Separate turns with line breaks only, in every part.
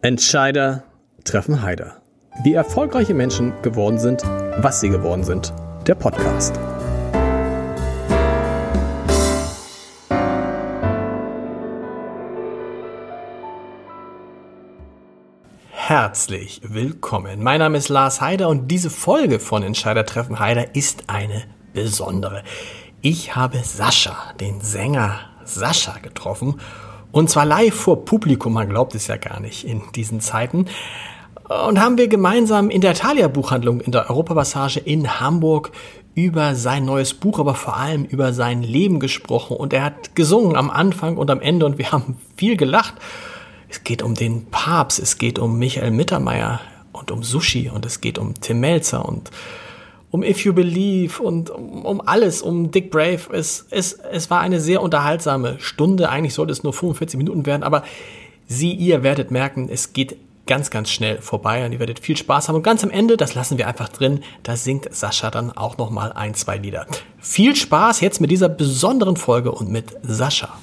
Entscheider treffen Heider. Wie erfolgreiche Menschen geworden sind, was sie geworden sind. Der Podcast. Herzlich willkommen. Mein Name ist Lars Heider und diese Folge von Entscheider treffen Heider ist eine besondere. Ich habe Sascha, den Sänger Sascha, getroffen und zwar live vor Publikum, man glaubt es ja gar nicht in diesen Zeiten. Und haben wir gemeinsam in der Thalia Buchhandlung in der Europapassage in Hamburg über sein neues Buch, aber vor allem über sein Leben gesprochen. Und er hat gesungen am Anfang und am Ende und wir haben viel gelacht. Es geht um den Papst, es geht um Michael Mittermeier und um Sushi und es geht um Tim Melzer und um If You Believe und um, um alles, um Dick Brave. Es, es, es war eine sehr unterhaltsame Stunde. Eigentlich sollte es nur 45 Minuten werden, aber Sie, ihr werdet merken, es geht ganz, ganz schnell vorbei und ihr werdet viel Spaß haben. Und ganz am Ende, das lassen wir einfach drin, da singt Sascha dann auch nochmal ein, zwei Lieder. Viel Spaß jetzt mit dieser besonderen Folge und mit Sascha.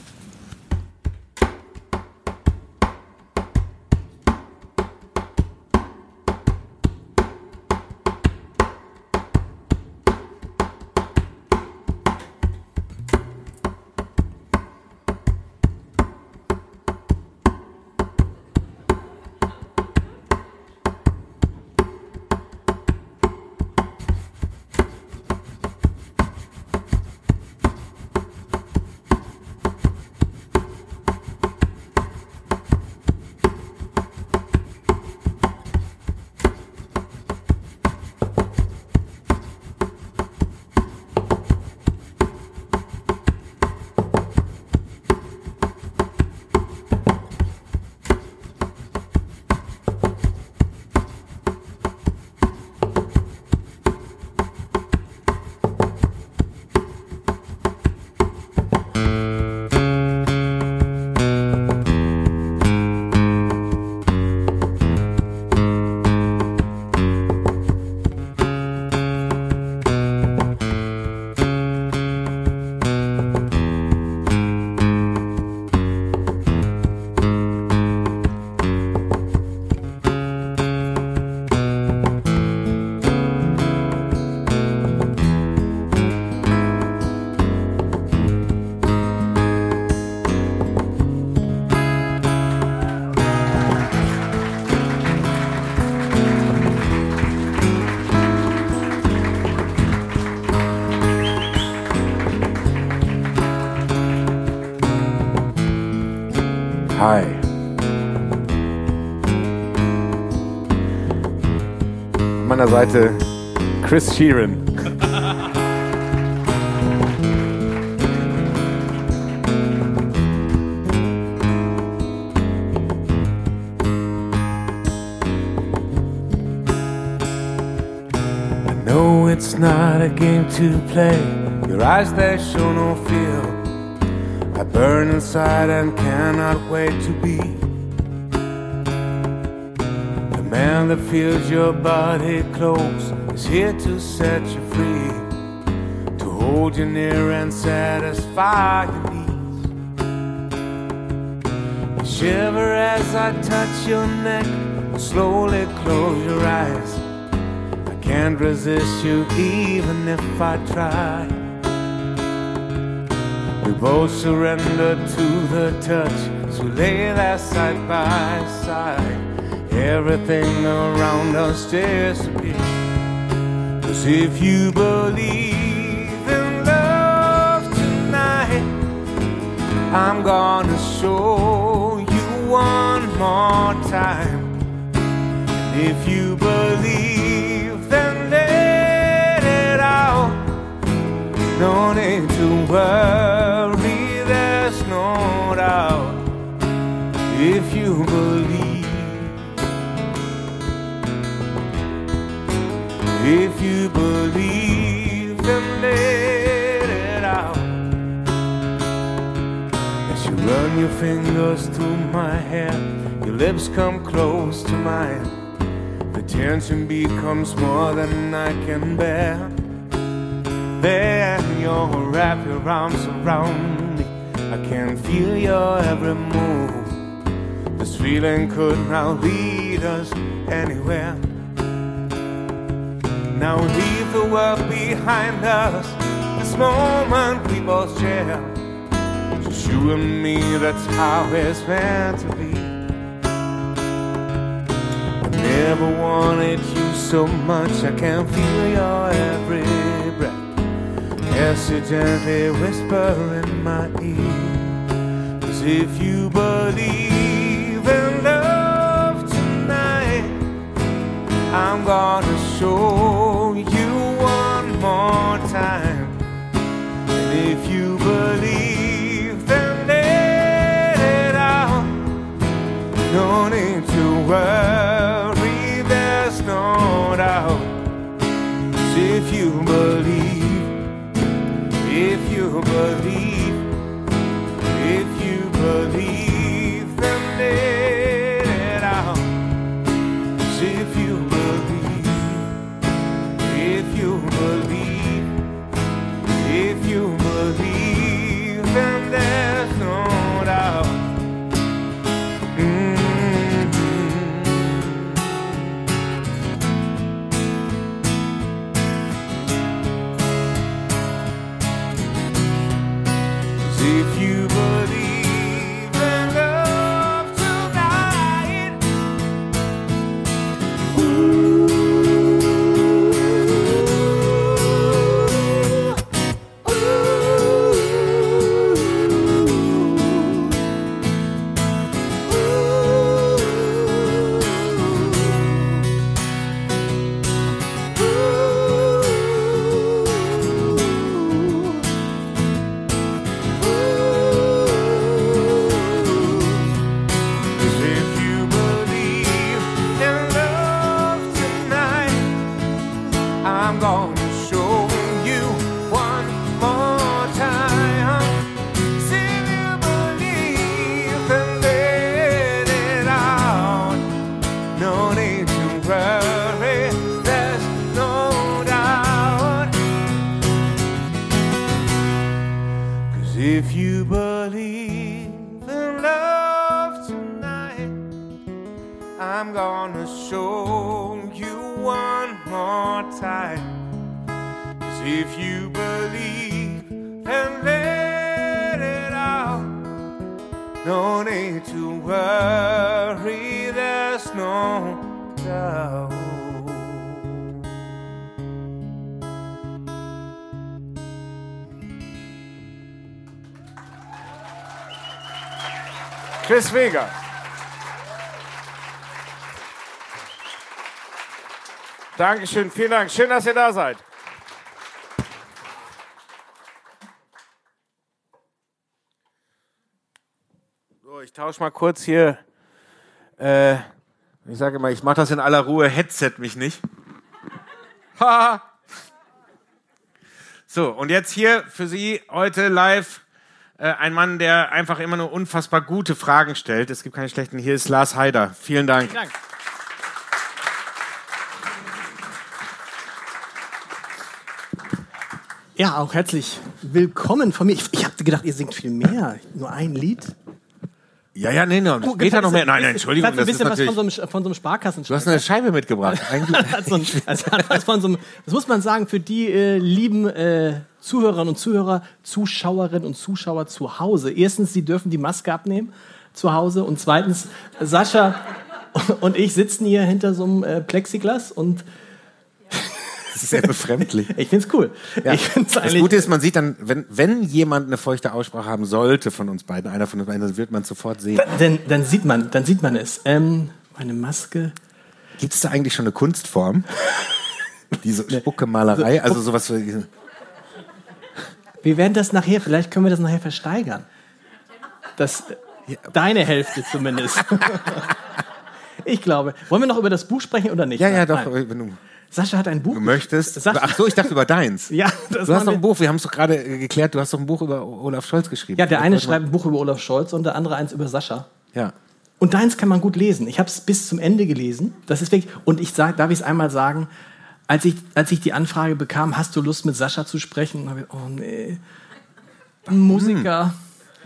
Meiner Seite Chris Sheeran. It's not a game to play. Your eyes, they show no fear. I burn inside and cannot wait to be the that feels your body close is here to set you free, to hold you near and satisfy your needs. Shiver as I touch your neck, slowly close your eyes. I can't resist you even if I try. We both surrender to the touch as we lay there side by side. Everything around us disappears. Cause if you believe in love tonight, I'm gonna show you one more time. If you believe, then let it out. No need to worry, there's no doubt. If you believe, you believe, then let it out. As you run your fingers through my hair, your lips come close to mine. The tension becomes more than I can bear. Then you'll wrap your arms around me. I can feel your every move. This feeling could now lead us anywhere. Now leave the world behind us. This moment we both share. Just you and me, that's how it's meant to be. Never wanted you so much, I can feel your every breath. Yes, you gently whisper in my ear. Cause if you believe I'm gonna show you one more time. And if you believe, then let it out. No need to worry, there's no doubt. if you believe, if you believe, worry, there's no doubt. Chris Vega. Dankeschön, vielen Dank. Schön, dass ihr da seid. Tausche mal kurz hier. Äh, ich sage mal, ich mache das in aller Ruhe. Headset mich nicht. Haha. so, und jetzt hier für Sie heute live äh, ein Mann, der einfach immer nur unfassbar gute Fragen stellt. Es gibt keine schlechten. Hier ist Lars Heider. Vielen Dank.
Dank. Ja, auch herzlich willkommen von mir. Ich, ich habe gedacht, ihr singt viel mehr. Nur ein Lied.
Ja, ja, nee, no,
Oh,
geht da noch mehr? Nein, nein, Entschuldigung,
das
das
ist
ist
ein bisschen was
natürlich.
von so einem, von so einem Sparkassen.
Du hast eine Scheibe mitgebracht. Eigentlich.
also, also was von so einem, das muss man sagen für die äh, lieben äh, Zuhörerinnen und Zuhörer, Zuschauerinnen und Zuschauer zu Hause. Erstens, sie dürfen die Maske abnehmen zu Hause und zweitens, Sascha und ich sitzen hier hinter so einem äh, Plexiglas und
Das ist sehr befremdlich.
ich find's cool.
Ja.
Ich find's
Das Gute ist, man sieht dann, wenn, wenn jemand eine feuchte Aussprache haben sollte von uns beiden, einer von uns beiden, dann wird man sofort sehen.
dann, dann sieht man, dann sieht man es. Ähm, meine Maske.
Gibt es da eigentlich schon eine Kunstform? Diese Spucke-Malerei, also sowas für,
Wir werden das nachher, vielleicht können wir das nachher versteigern. Das, deine Hälfte zumindest. ich glaube. Wollen wir noch über das Buch sprechen oder nicht?
Ja, ja, doch,
Nein. Sascha hat ein Buch.
du möchtest.
Sascha,
Ach so, ich dachte über deins.
ja, das
Du hast doch ein Buch, wir haben es doch gerade äh, geklärt, du hast doch ein Buch über Olaf Scholz geschrieben.
Ja, der eine schreibt ein Buch über Olaf Scholz und der andere eins über Sascha.
Ja.
Und deins kann man gut lesen. Ich habe es bis zum Ende gelesen. Das ist wirklich. Und ich sag, darf ich es einmal sagen, als ich, als ich die Anfrage bekam, hast du Lust mit Sascha zu sprechen? Ich, oh nee, ein Musiker.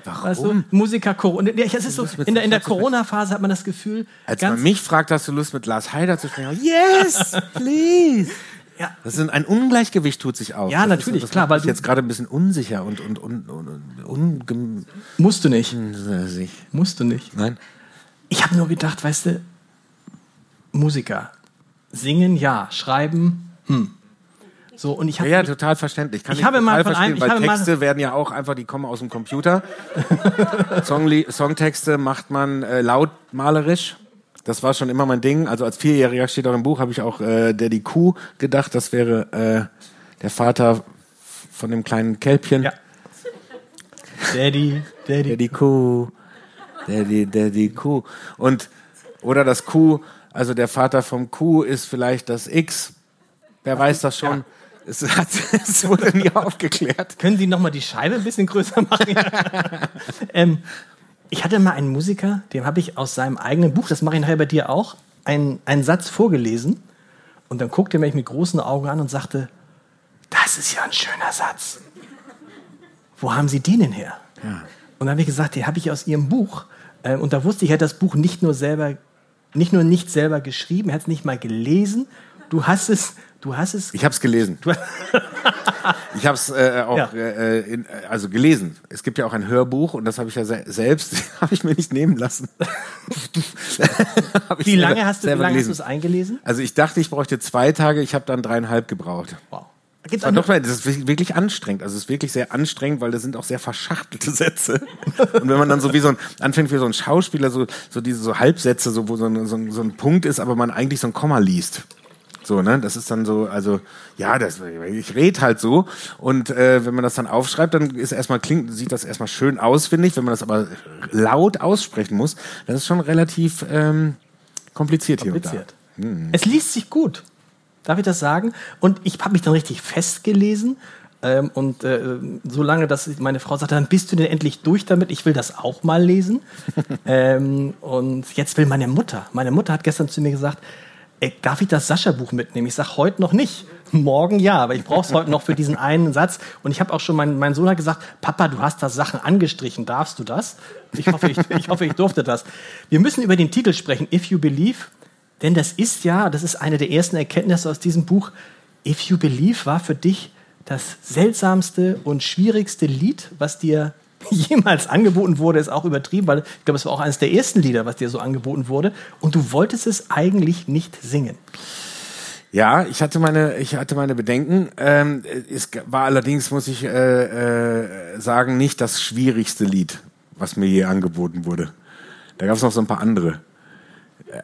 Warum? Weißt du, Musiker Corona. Ja, es ist so, in der, in der Corona-Phase hat man das Gefühl.
Als man mich fragt, hast du Lust mit Lars Heider zu sprechen? Yes, please. Ja. Das ist ein Ungleichgewicht tut sich auf.
Ja, das natürlich, ist, klar.
Weil ich jetzt gerade ein bisschen unsicher und und und, und,
und Musst du nicht. Musst du nicht.
Nein.
Ich habe nur gedacht, weißt du, Musiker singen, ja, schreiben, hm. So, und ich
hab, ja, ja, total verständlich.
Kann ich, ich habe mal von
einem, weil Texte werden ja auch einfach, die kommen aus dem Computer. Songli Songtexte macht man äh, lautmalerisch. Das war schon immer mein Ding. Also als Vierjähriger steht auch im Buch, habe ich auch äh, Daddy Kuh gedacht. Das wäre äh, der Vater von dem kleinen Kälbchen. Ja.
Daddy, Daddy.
Daddy Kuh. Daddy, Daddy Kuh. Und, oder das Kuh, also der Vater vom Kuh ist vielleicht das X. Wer weiß das schon. Ja. Es, hat, es wurde nie aufgeklärt.
Können Sie noch mal die Scheibe ein bisschen größer machen? ähm, ich hatte mal einen Musiker, dem habe ich aus seinem eigenen Buch, das mache ich nachher bei dir auch, einen, einen Satz vorgelesen. Und dann guckte er mich mit großen Augen an und sagte, das ist ja ein schöner Satz. Wo haben Sie den denn her? Ja. Und dann habe ich gesagt, den habe ich aus Ihrem Buch. Ähm, und da wusste ich, er hat das Buch nicht nur selber, nicht nur nicht selber geschrieben, er hat es nicht mal gelesen. Du hast es Du hast es.
Ich habe es gelesen. ich habe es äh, auch ja. äh, in, also gelesen. Es gibt ja auch ein Hörbuch und das habe ich ja se selbst habe ich mir nicht nehmen lassen.
wie lange hast du, wie lange hast du es eingelesen?
Also ich dachte, ich bräuchte zwei Tage. Ich habe dann dreieinhalb gebraucht. Wow. Gibt's das, doch, das ist wirklich anstrengend. Also es ist wirklich sehr anstrengend, weil das sind auch sehr verschachtelte Sätze. Und wenn man dann so wie so ein, anfängt wie so ein Schauspieler, so, so diese so Halbsätze, so, wo so ein, so, ein, so ein Punkt ist, aber man eigentlich so ein Komma liest. So, ne? Das ist dann so, also ja, das, ich rede halt so. Und äh, wenn man das dann aufschreibt, dann ist erstmal klingt, sieht das erstmal schön aus, finde ich. Wenn man das aber laut aussprechen muss, das ist schon relativ ähm, kompliziert, kompliziert.
hier und da. Hm. Es liest sich gut. Darf ich das sagen? Und ich habe mich dann richtig festgelesen. Ähm, und äh, so lange, dass meine Frau sagte, dann bist du denn endlich durch damit, ich will das auch mal lesen. ähm, und jetzt will meine Mutter. Meine Mutter hat gestern zu mir gesagt, ey, darf ich das Sascha-Buch mitnehmen? Ich sage heute noch nicht. Morgen ja, aber ich brauche es heute noch für diesen einen Satz. Und ich habe auch schon, mein, mein Sohn hat gesagt, Papa, du hast da Sachen angestrichen, darfst du das? Ich hoffe ich, ich hoffe, ich durfte das. Wir müssen über den Titel sprechen, If You Believe, denn das ist ja, das ist eine der ersten Erkenntnisse aus diesem Buch, If You Believe war für dich das seltsamste und schwierigste Lied, was dir jemals angeboten wurde, ist auch übertrieben, weil ich glaube, es war auch eines der ersten Lieder, was dir so angeboten wurde. Und du wolltest es eigentlich nicht singen.
Ja, ich hatte meine, ich hatte meine Bedenken. Ähm, es war allerdings, muss ich äh, äh, sagen, nicht das schwierigste Lied, was mir je angeboten wurde. Da gab es noch so ein paar andere.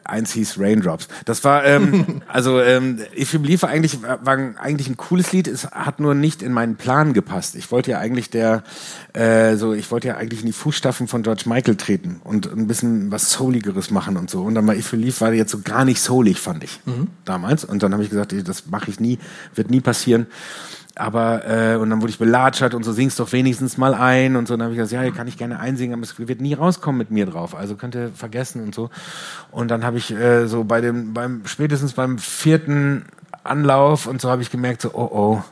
Eins hieß Raindrops. Das war, ähm, also ähm, If You Believe war eigentlich, war eigentlich ein cooles Lied, es hat nur nicht in meinen Plan gepasst. Ich wollte ja eigentlich der, äh, so, ich wollte ja eigentlich in die Fußstapfen von George Michael treten und ein bisschen was Souligeres machen und so. Und dann war If You Believe war jetzt so gar nicht soulig, fand ich mhm. damals. Und dann habe ich gesagt, das mache ich nie, wird nie passieren aber äh, und dann wurde ich belatschert und so singst doch wenigstens mal ein und so. Und dann habe ich gesagt, ja, hier kann ich gerne einsingen, aber es wird nie rauskommen mit mir drauf. Also könnt ihr vergessen und so. Und dann habe ich äh, so bei dem, beim spätestens beim vierten Anlauf und so habe ich gemerkt, so, oh oh,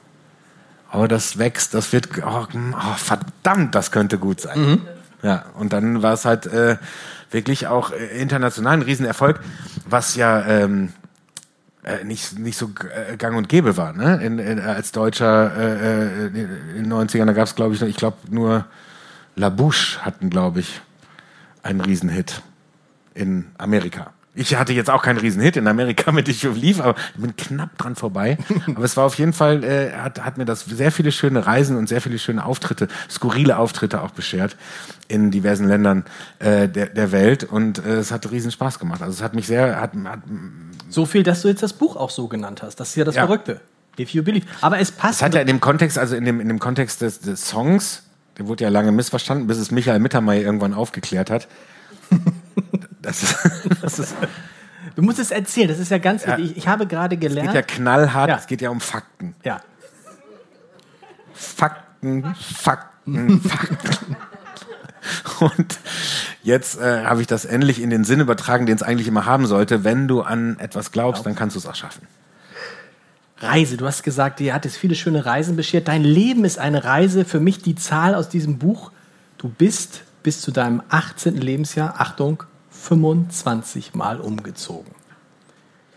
oh, das wächst, das wird, oh, oh verdammt, das könnte gut sein. Mhm. Ja, und dann war es halt äh, wirklich auch äh, international ein Riesenerfolg, was ja ähm, äh, nicht, nicht so äh, gang und gäbe war. Ne? In, in, als Deutscher äh, äh in den 90ern, da gab es, glaube ich, ich glaube nur La Bouche hatten, glaube ich, einen Riesenhit in Amerika. Ich hatte jetzt auch keinen Riesenhit in Amerika mit Ich lief, aber ich bin knapp dran vorbei. aber es war auf jeden Fall, äh, hat, hat mir das sehr viele schöne Reisen und sehr viele schöne Auftritte, skurrile Auftritte auch beschert in diversen Ländern äh, der, der Welt. Und äh, es hat riesen Spaß gemacht. Also es hat mich sehr, hat, hat
so viel, dass du jetzt das Buch auch so genannt hast. Das ist ja das ja. Verrückte. If you believe. Aber es passt.
Es hat ja in dem Kontext, also in dem, in dem Kontext des, des Songs, der wurde ja lange missverstanden, bis es Michael Mittermeier irgendwann aufgeklärt hat.
das ist, das ist Du musst es erzählen, das ist ja ganz wichtig. Ich, ich habe gerade gelernt.
Es geht ja knallhart, ja. es geht ja um Fakten.
Ja.
Fakten, Fakten, Fakten. Und jetzt äh, habe ich das endlich in den Sinn übertragen, den es eigentlich immer haben sollte. Wenn du an etwas glaubst, dann kannst du es auch schaffen.
Reise, du hast gesagt, dir hat es viele schöne Reisen beschert. Dein Leben ist eine Reise. Für mich die Zahl aus diesem Buch. du bist bis zu deinem 18. Lebensjahr, Achtung, 25 Mal umgezogen.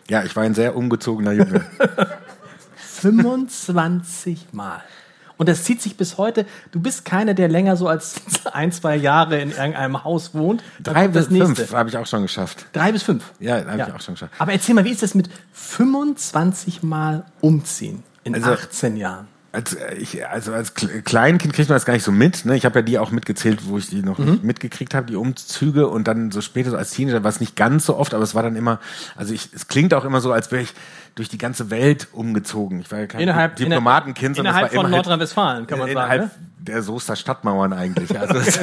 Ja, ich war ein sehr umgezogener Junge.
25 Mal. Und das zieht sich bis heute. Du bist keiner, der länger so als ein, zwei Jahre in irgendeinem Haus wohnt.
Drei bis fünf habe ich auch schon geschafft.
Drei bis fünf?
Ja, habe ja. ich auch schon geschafft.
Aber erzähl mal, wie ist das mit 25 Mal umziehen in also, 18 Jahren?
Als, äh, ich, also als Kleinkind kriegt man das gar nicht so mit. Ne? Ich habe ja die auch mitgezählt, wo ich die noch mhm. mitgekriegt habe, die Umzüge. Und dann so später so als Teenager war es nicht ganz so oft, aber es war dann immer, also ich, es klingt auch immer so, als wäre ich durch die ganze Welt umgezogen. Ich war ja kein
innerhalb,
Diplomatenkind,
sondern innerhalb von halt Nordrhein-Westfalen, kann man
innerhalb
sagen. Ne?
der Soester Stadtmauern eigentlich. Also
es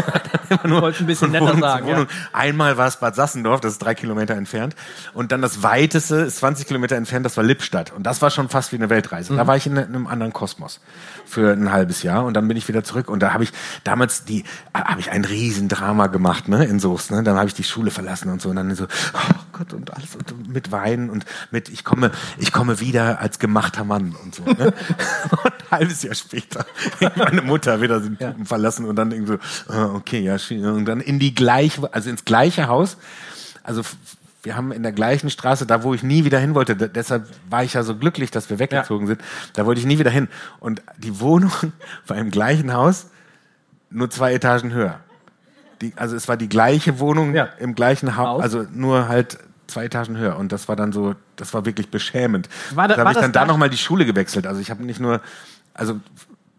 immer nur Wollte ein bisschen netter Wohnung sagen.
Ja. Einmal war es Bad Sassendorf, das ist drei Kilometer entfernt. Und dann das weiteste ist 20 Kilometer entfernt, das war Lippstadt. Und das war schon fast wie eine Weltreise. Mhm. Da war ich in einem anderen Kosmos für ein halbes Jahr und dann bin ich wieder zurück. Und da habe ich damals die, habe ich ein Riesendrama gemacht, ne, in Soest. Ne? Dann habe ich die Schule verlassen und so. Und dann so, oh Gott, und alles und mit Weinen und mit, ich komme, ich komme wieder als gemachter Mann und so. Ne? und ein halbes Jahr später meine Mutter wieder den ja. verlassen und dann irgendwie so, ah, okay, ja, und dann in die gleiche, also ins gleiche Haus. Also wir haben in der gleichen Straße, da wo ich nie wieder hin wollte, deshalb war ich ja so glücklich, dass wir weggezogen ja. sind, da wollte ich nie wieder hin. Und die Wohnung war im gleichen Haus, nur zwei Etagen höher. Die, also es war die gleiche Wohnung ja. im gleichen Haus, also nur halt zwei Etagen höher. Und das war dann so, das war wirklich beschämend. War da, da habe ich dann da nochmal die Schule gewechselt. Also ich habe nicht nur, also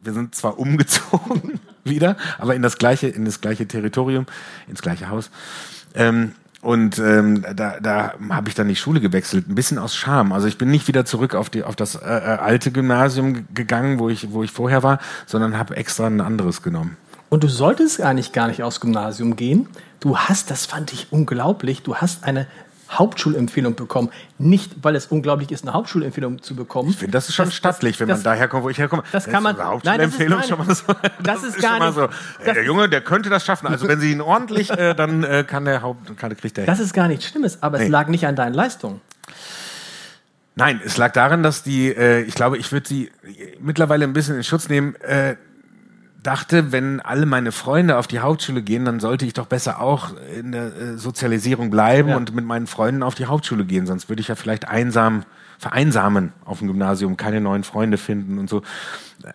wir sind zwar umgezogen wieder, aber in das gleiche, in das gleiche Territorium, ins gleiche Haus. Ähm, und ähm, da, da habe ich dann die Schule gewechselt, ein bisschen aus Scham. Also ich bin nicht wieder zurück auf die auf das äh, äh alte Gymnasium gegangen, wo ich wo ich vorher war, sondern habe extra ein anderes genommen.
Und du solltest eigentlich gar nicht aufs Gymnasium gehen. Du hast, das fand ich unglaublich, du hast eine Hauptschulempfehlung bekommen. Nicht, weil es unglaublich ist, eine Hauptschulempfehlung zu bekommen.
Ich finde, das ist schon das, stattlich, wenn das, man daher kommt, wo ich herkomme.
Das kann man.
Hauptschulempfehlung nein, schon mal so.
Das, das ist, gar nicht. So,
der Junge, der könnte das schaffen. Also wenn sie ihn ordentlich, äh, dann äh, kann der Haupt, kann, kriegt der.
Das ist gar nichts Schlimmes, aber nee. es lag nicht an deinen Leistungen.
Nein, es lag daran, dass die, äh, ich glaube, ich würde sie mittlerweile ein bisschen in Schutz nehmen. Äh, dachte, wenn alle meine Freunde auf die Hauptschule gehen, dann sollte ich doch besser auch in der äh, Sozialisierung bleiben ja. und mit meinen Freunden auf die Hauptschule gehen. Sonst würde ich ja vielleicht einsam vereinsamen auf dem Gymnasium, keine neuen Freunde finden und so.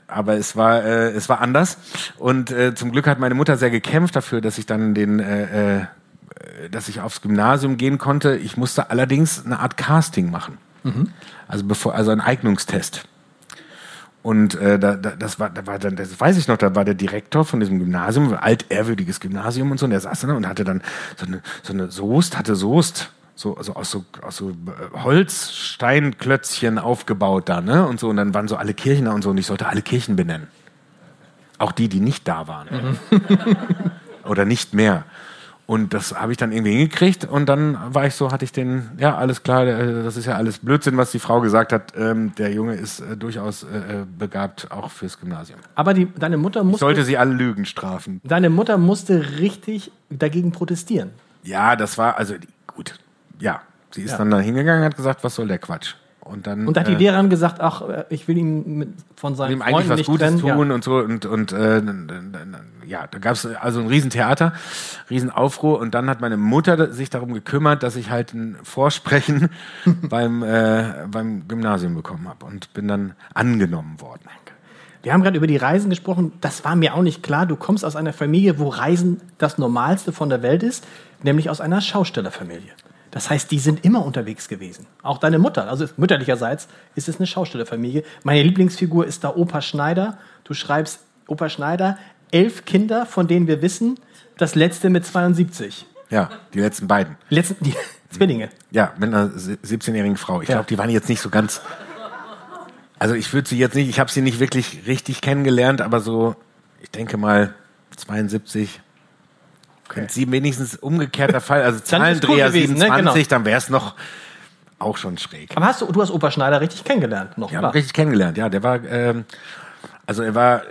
Aber es war äh, es war anders und äh, zum Glück hat meine Mutter sehr gekämpft dafür, dass ich dann den äh, äh, dass ich aufs Gymnasium gehen konnte. Ich musste allerdings eine Art Casting machen. Mhm. Also bevor also ein Eignungstest. Und äh, da, da, das war, da war dann, das weiß ich noch, da war der Direktor von diesem Gymnasium, altehrwürdiges Gymnasium und so, und der saß da und hatte dann so eine, so eine Soest, hatte Soest, so, also aus so, aus so äh, Holzsteinklötzchen aufgebaut da, ne? Und so, und dann waren so alle Kirchen da und so, und ich sollte alle Kirchen benennen. Auch die, die nicht da waren. Mhm. Oder nicht mehr. Und das habe ich dann irgendwie hingekriegt und dann war ich so, hatte ich den, ja, alles klar, das ist ja alles Blödsinn, was die Frau gesagt hat. Ähm, der Junge ist äh, durchaus äh, begabt, auch fürs Gymnasium.
Aber die, deine Mutter musste.
Ich sollte sie alle Lügen strafen.
Deine Mutter musste richtig dagegen protestieren.
Ja, das war, also gut, ja. Sie ist ja. dann da hingegangen und hat gesagt, was soll der Quatsch? Und dann.
Und hat die äh, Lehrerin gesagt, ach, äh, ich will ihm mit, von seinen ihm
eigentlich was Gutes
trennen,
tun ja. und so und und äh, ja, da gab es also ein Riesentheater, Riesenaufruhr und dann hat meine Mutter sich darum gekümmert, dass ich halt ein Vorsprechen beim äh, beim Gymnasium bekommen habe und bin dann angenommen worden.
Wir haben gerade über die Reisen gesprochen. Das war mir auch nicht klar. Du kommst aus einer Familie, wo Reisen das Normalste von der Welt ist, nämlich aus einer Schaustellerfamilie. Das heißt, die sind immer unterwegs gewesen. Auch deine Mutter, also mütterlicherseits ist es eine Schaustellerfamilie. Meine Lieblingsfigur ist da Opa Schneider. Du schreibst Opa Schneider, elf Kinder, von denen wir wissen, das letzte mit 72.
Ja, die letzten beiden.
Die letzten, die Zwillinge.
Ja, mit einer 17-jährigen Frau. Ich ja. glaube, die waren jetzt nicht so ganz. Also ich würde sie jetzt nicht, ich habe sie nicht wirklich richtig kennengelernt, aber so, ich denke mal 72, Okay. Wenn sie wenigstens umgekehrter Fall, also Zahlendreher gewesen, 27, ne? genau. dann wäre es noch auch schon schräg.
Aber hast du, du hast Opa Schneider richtig kennengelernt noch?
Ja, richtig kennengelernt, ja. Der war, ähm, also er war äh,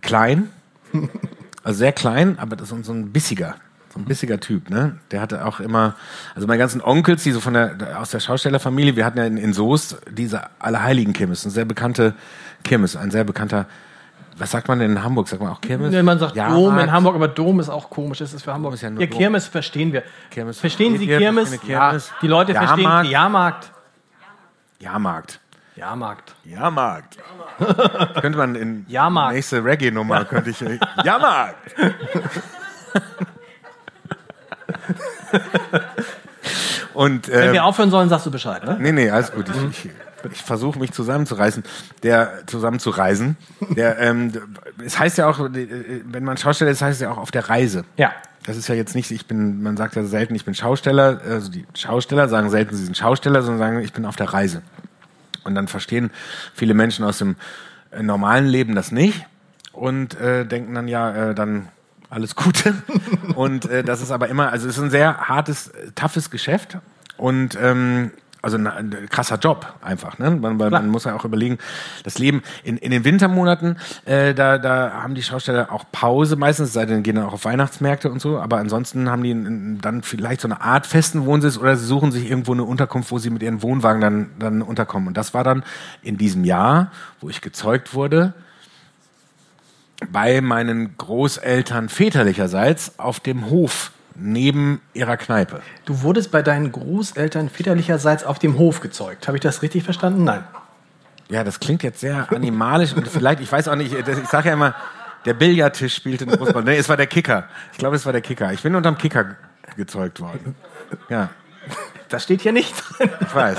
klein, also sehr klein, aber das ist so ein bissiger, so ein bissiger Typ, ne? Der hatte auch immer, also meine ganzen Onkels, die so von der, aus der Schaustellerfamilie, wir hatten ja in, in Soest diese Allerheiligen Kirmes, eine sehr bekannte Kirmes, ein sehr bekannter was sagt man denn in Hamburg? Sagt man auch Kirmes?
Nee, man sagt
Jahrmarkt?
Dom in Hamburg, aber Dom ist auch komisch. Das ist für Hamburg.
ist ja nur
ja,
Dom.
Kirmes verstehen wir.
Kirmes
verstehen Sie? Kirmes?
Wir
Ja,
Kirmes?
die Leute verstehen
Jahrmarkt?
Jahrmarkt.
Jahrmarkt.
Jahrmarkt.
Jahrmarkt. könnte man in
Jahrmarkt.
nächste Reggae-Nummer könnte ich. Jahrmarkt! Und
Wenn
ähm,
wir aufhören sollen, sagst du Bescheid, ne?
Nee, nee, alles gut. Ich, ich, ich versuche mich zusammenzureißen. Der zusammenzureisen. Der, ähm, es heißt ja auch, äh, wenn man Schausteller ist, heißt es ja auch auf der Reise.
Ja.
Das ist ja jetzt nicht, ich bin, man sagt ja selten, ich bin Schausteller. Also die Schausteller sagen selten, sie sind Schausteller, sondern sagen, ich bin auf der Reise. Und dann verstehen viele Menschen aus dem äh, normalen Leben das nicht und äh, denken dann ja, äh, dann alles Gute. und äh, das ist aber immer, also es ist ein sehr hartes, äh, toughes Geschäft und ähm, also ein, ein krasser Job einfach, ne? Man, weil man muss ja auch überlegen, das Leben in, in den Wintermonaten, äh, da, da haben die Schausteller auch Pause meistens, es sei denn, gehen dann auch auf Weihnachtsmärkte und so, aber ansonsten haben die in, in, dann vielleicht so eine Art festen Wohnsitz oder sie suchen sich irgendwo eine Unterkunft, wo sie mit ihren Wohnwagen dann, dann unterkommen. Und das war dann in diesem Jahr, wo ich gezeugt wurde, bei meinen Großeltern väterlicherseits auf dem Hof neben ihrer Kneipe.
Du wurdest bei deinen Großeltern väterlicherseits auf dem Hof gezeugt. Habe ich das richtig verstanden? Nein.
Ja, das klingt jetzt sehr animalisch und vielleicht, ich weiß auch nicht, ich sage ja immer, der Billardtisch spielte eine große Rolle. Nee, es war der Kicker. Ich glaube, es war der Kicker. Ich bin unterm Kicker gezeugt worden. Ja,
Das steht hier nicht drin.
ich weiß.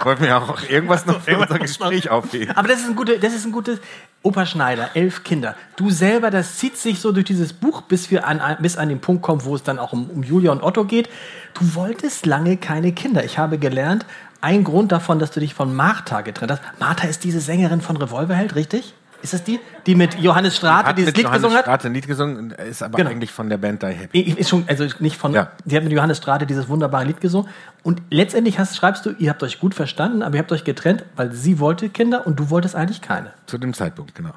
Ich wollte mir auch irgendwas noch für unser Gespräch aufheben.
Aber das ist ein gutes, das ist ein gutes. Opa Schneider, elf Kinder. Du selber, das zieht sich so durch dieses Buch, bis wir an, bis an den Punkt kommen, wo es dann auch um, um Julia und Otto geht. Du wolltest lange keine Kinder. Ich habe gelernt, ein Grund davon, dass du dich von Martha getrennt hast. Martha ist diese Sängerin von Revolverheld, richtig? Ist das die, die mit Johannes Strate
Hat
dieses
mit
Lied
Johannes
gesungen hat?
Strate ein Lied gesungen, ist aber
Genau.
eigentlich von der Band Die Happy.
Ist schon, also nicht von,
Ja.
die hat mit Johannes Strate dieses wunderbare Lied gesungen. Und letztendlich hast, schreibst du, ihr habt euch gut verstanden, aber ihr habt euch getrennt, weil sie wollte Kinder und du wolltest eigentlich keine.
Zu dem Zeitpunkt, genau.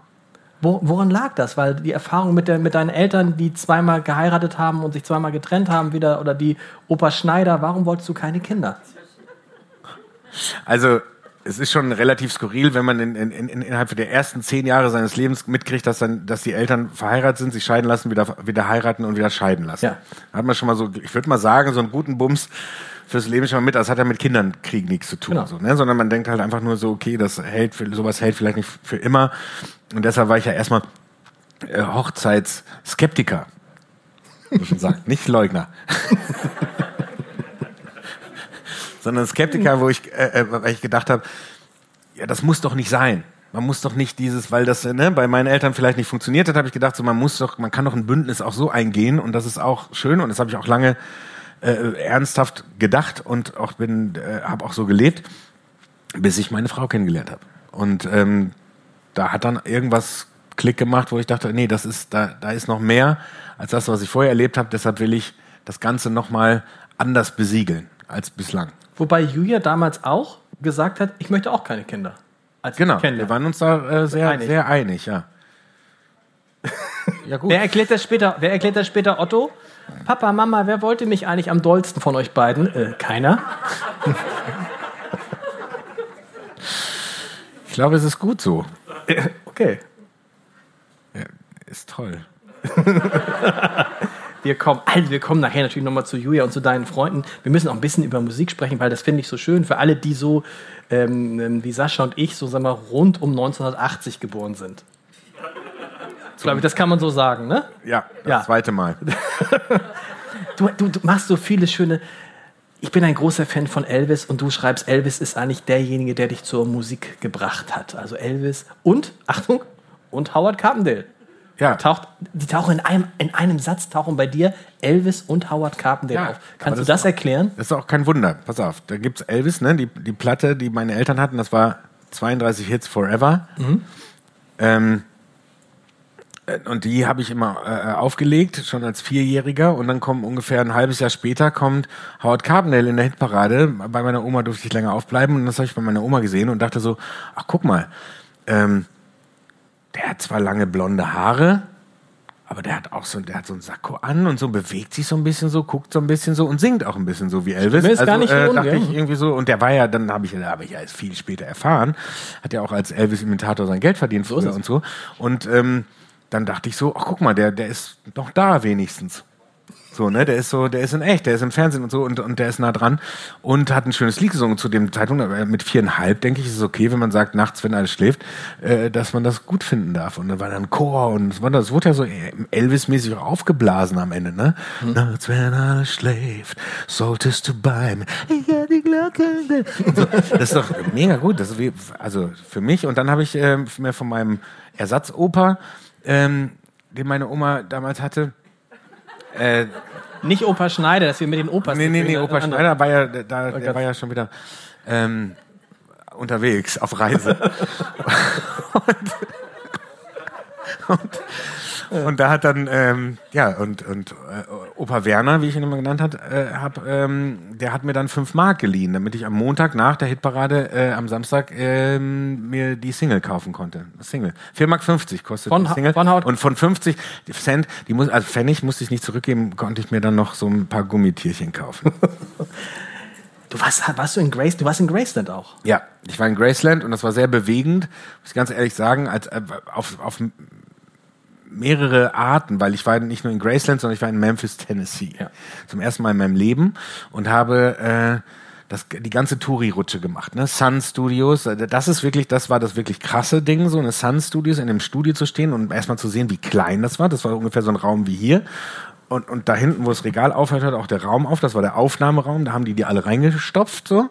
Wo, woran lag das? Weil die Erfahrung mit, der, mit deinen Eltern, die zweimal geheiratet haben und sich zweimal getrennt haben wieder, oder die Opa Schneider, warum wolltest du keine Kinder?
Also es ist schon relativ skurril, wenn man in, in, in, innerhalb der ersten zehn Jahre seines Lebens mitkriegt, dass dann, dass die Eltern verheiratet sind, sich scheiden lassen, wieder, wieder heiraten und wieder scheiden lassen.
Ja.
Da hat man schon mal so, ich würde mal sagen, so einen guten Bums fürs Leben schon mal mit. Das hat ja mit Kindern Krieg nichts zu tun,
Genau.
so, ne? sondern man denkt halt einfach nur so, okay, das hält, für, sowas hält vielleicht nicht für immer. Und deshalb war ich ja erstmal äh, Hochzeitsskeptiker. Wie man sagt, nicht Leugner. sondern Skeptiker, wo ich, äh, äh, weil ich gedacht habe, ja, das muss doch nicht sein. Man muss doch nicht dieses, weil das ne, bei meinen Eltern vielleicht nicht funktioniert hat, habe ich gedacht, so man muss doch, man kann doch ein Bündnis auch so eingehen und das ist auch schön und das habe ich auch lange äh, ernsthaft gedacht und auch bin, äh, habe auch so gelebt, bis ich meine Frau kennengelernt habe. Und ähm, da hat dann irgendwas Klick gemacht, wo ich dachte, nee, das ist, da, da ist noch mehr als das, was ich vorher erlebt habe. Deshalb will ich das Ganze nochmal anders besiegeln als bislang.
Wobei Julia damals auch gesagt hat, ich möchte auch keine Kinder. Als
Genau, wir waren uns da äh, sehr,
Einig.
sehr einig, ja. ja, gut.
Wer erklärt das später? Wer erklärt das später? Otto? Papa, Mama, wer wollte mich eigentlich am dollsten von euch beiden? Äh, keiner.
Ich glaube, es ist gut so.
Okay.
Ist toll.
Wir kommen, also wir kommen nachher natürlich nochmal zu Julia und zu deinen Freunden. Wir müssen auch ein bisschen über Musik sprechen, weil das finde ich so schön für alle, die so ähm, ähm, wie Sascha und ich so sagen wir, rund um 1980 geboren sind. Ich glaube, das kann man so sagen, ne?
Ja, das
Ja.
zweite Mal.
Du, du, du machst so viele schöne. Ich bin ein großer Fan von Elvis und du schreibst, Elvis ist eigentlich derjenige, der dich zur Musik gebracht hat. Also Elvis und, Achtung, und Howard Carpendale.
Ja,
Taucht, die tauchen in einem, in einem Satz tauchen bei dir Elvis und Howard Carpendale
Ja,
auf. Kannst du
das
das
ist auch-
erklären?
das ist auch kein Wunder. Pass auf, da gibt's Elvis, ne? Die, die Platte, die meine Eltern hatten, das war 32 Hits Forever. Ähm, äh, und die habe ich immer äh, aufgelegt, schon als Vierjähriger. Und dann kommt ungefähr ein halbes Jahr später kommt Howard Carpendale in der Hitparade. Bei meiner Oma durfte ich länger aufbleiben und das habe ich bei meiner Oma gesehen und dachte so, ach guck mal, ähm, der hat zwar lange blonde Haare, Aber der hat auch so, der hat so einen Sakko an und so bewegt sich so ein bisschen so, guckt so ein bisschen so und singt auch ein bisschen so wie Elvis.
Stimme ist gar nicht so
äh, dachte ich irgendwie so und der war ja, dann habe ich, habe ich ja erst viel später erfahren, hat ja auch als Elvis-Imitator sein Geld verdient
es.
und so. Und ähm, dann dachte ich so, ach guck mal, der, der ist doch da wenigstens. So, ne, der ist so, der ist in echt, der ist im Fernsehen und so und, und der ist nah dran und hat ein schönes Lied gesungen zu dem Zeitpunkt. Mit viereinhalb, denke ich, ist es okay, wenn man sagt, nachts, wenn alles schläft, äh, dass man das gut finden darf. Und dann war dann Chor und das wurde ja so Elvis-mäßig aufgeblasen am Ende, ne? Nachts, wenn alles schläft, solltest du bei mir. Ich hör die Glocke. So, das ist doch mega gut. Das ist wie, also für mich. Und dann habe ich ähm, mir von meinem Ersatzoper, ähm, den meine Oma damals hatte, äh,
Nicht Opa Schneider, dass wir mit den Opas.
Nee, nee, nee, Opa
Andere-
Schneider war ja, da, der
Gott.
war ja schon wieder ähm, unterwegs, auf Reise. und, und, und da hat dann, ähm, ja, und, und äh, Opa Werner, wie ich ihn immer genannt hat, äh, hab, ähm, der hat mir dann fünf Mark geliehen, damit ich am Montag nach der Hitparade äh, am Samstag ähm, mir die Single kaufen konnte. Single. 4 Mark 50 kostet
Von
die Single.
von Haut-
und von 50 Cent, die muss, also Pfennig musste ich nicht zurückgeben, konnte ich mir dann noch so ein paar Gummitierchen kaufen.
Du warst, warst du in Grace, du warst in Graceland auch.
Ja, ich war in Graceland und das war sehr bewegend, muss ich ganz ehrlich sagen, als äh, auf, auf mehrere Arten, weil ich war nicht nur in Graceland, sondern ich war in Memphis, Tennessee.
Ja.
Zum ersten Mal in meinem Leben und habe äh, das, die ganze Touri-Rutsche gemacht. Ne? Sun Studios, äh, das ist wirklich, das war das wirklich krasse Ding, so eine Sun Studios in einem Studio zu stehen und erstmal zu sehen, wie klein das war. Das war ungefähr so ein Raum wie hier. Und, und da hinten, wo das Regal aufhört, hört auch der Raum auf. Das war der Aufnahmeraum. Da haben die die alle reingestopft so.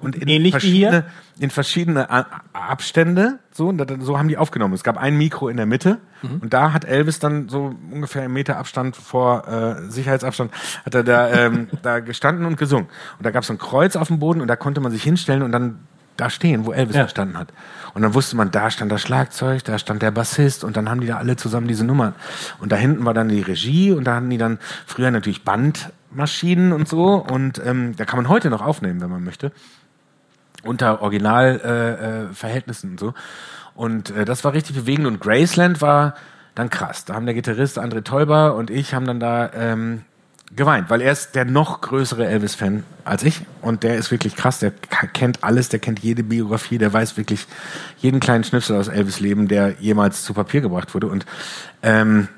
Und in
Ähnlich
verschiedene, in verschiedene A- Abstände. So, und da- so haben die aufgenommen. Es gab ein Mikro in der Mitte
Mhm.
und da hat Elvis dann so ungefähr im Meter Abstand vor äh, Sicherheitsabstand hat er da, ähm, da gestanden und gesungen. Und da gab es so ein Kreuz auf dem Boden und da konnte man sich hinstellen und dann da stehen, wo Elvis
Ja.
gestanden hat. Und dann wusste man, da stand das Schlagzeug, da stand der Bassist und dann haben die da alle zusammen diese Nummern. Und da hinten war dann die Regie und da hatten die dann früher natürlich Bandmaschinen und so und ähm, da kann man heute noch aufnehmen, wenn man möchte unter Originalverhältnissen äh, Verhältnissen und so. Und äh, das war richtig bewegend. Und Graceland war dann krass. Da haben der Gitarrist André Teuber und ich haben dann da ähm, geweint, weil er ist der noch größere Elvis-Fan als ich. Und der ist wirklich krass. Der kennt alles, der kennt jede Biografie, der weiß wirklich jeden kleinen Schnipsel aus Elvis Leben, der jemals zu Papier gebracht wurde. Und ähm,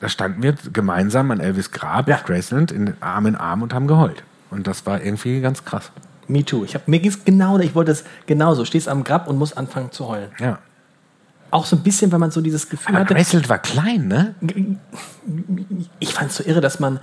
da standen wir gemeinsam an Elvis Grab
Ja.
auf Graceland in Arm in Arm und haben geheult. Und das war irgendwie ganz krass.
Me too. Ich hab, mir ging's genau, ich wollte das genauso. Stehst am Grab und musst anfangen zu heulen.
Ja.
Auch so ein bisschen, wenn man so dieses Gefühl
Aber
hatte.
Graceland war klein, ne?
Ich fand es so irre, dass man,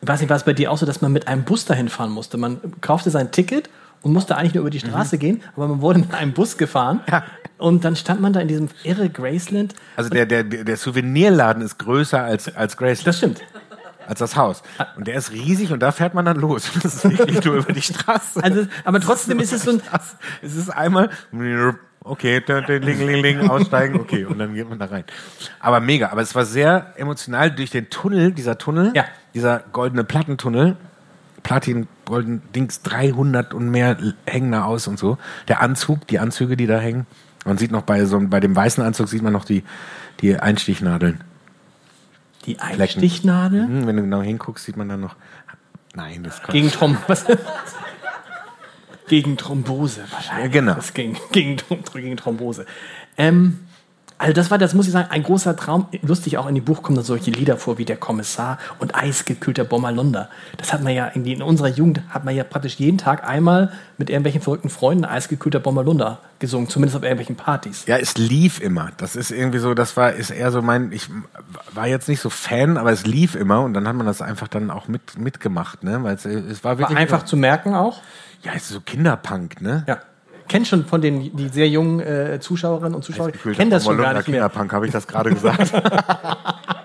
ich weiß nicht, war es bei dir auch so, dass man mit einem Bus dahin fahren musste. Man kaufte sein Ticket und musste eigentlich nur über die Straße gehen, aber man wurde mit einem Bus gefahren.
Ja.
Und dann stand man da in diesem irre Graceland.
Also der, der, der Souvenirladen ist größer als, als Graceland,
Das stimmt.
als das Haus. Und der ist riesig und da fährt man dann los. Das ist wirklich nur über die Straße.
Also, aber trotzdem ist es so ein,
Es ist einmal, okay, ling, ling, ling, aussteigen, okay, und dann geht man da rein. Aber mega, aber es war sehr emotional durch den Tunnel, dieser Tunnel,
Ja.
dieser goldene Plattentunnel, Platin, golden Dings, 300 und mehr hängen da aus und so. Der Anzug, die Anzüge, die da hängen. Man sieht noch bei so bei dem weißen Anzug sieht man noch die, die Einstichnadeln.
die Einstichnadel
Hm, wenn du genau hinguckst, sieht man dann noch. Nein, das kommt.
gegen Throm was? gegen Thrombose wahrscheinlich.
Ja, genau.
Das gegen, gegen, gegen Thrombose. Ähm, also das war, das muss ich sagen, ein großer Traum. Lustig, auch in die Buch kommen da solche Lieder vor wie der Kommissar und eisgekühlter Bommerlunder. Das hat man ja irgendwie in unserer Jugend hat man ja praktisch jeden Tag einmal mit irgendwelchen verrückten Freunden eisgekühlter Bommerlunder gesungen, zumindest auf irgendwelchen Partys.
Ja, es lief immer. Das ist irgendwie so, das war, ist eher so mein, ich war jetzt nicht so Fan, aber es lief immer und dann hat man das einfach dann auch mit, mitgemacht, ne? Weil es, es war
War
wirklich.
einfach zu merken auch.
Ja, es ist so Kinderpunk, ne?
Ja. Kennt schon von den die sehr jungen äh, Zuschauerinnen und Zuschauer, kennen das schon gar nicht mehr.
Kinderpunk, habe ich das gerade gesagt.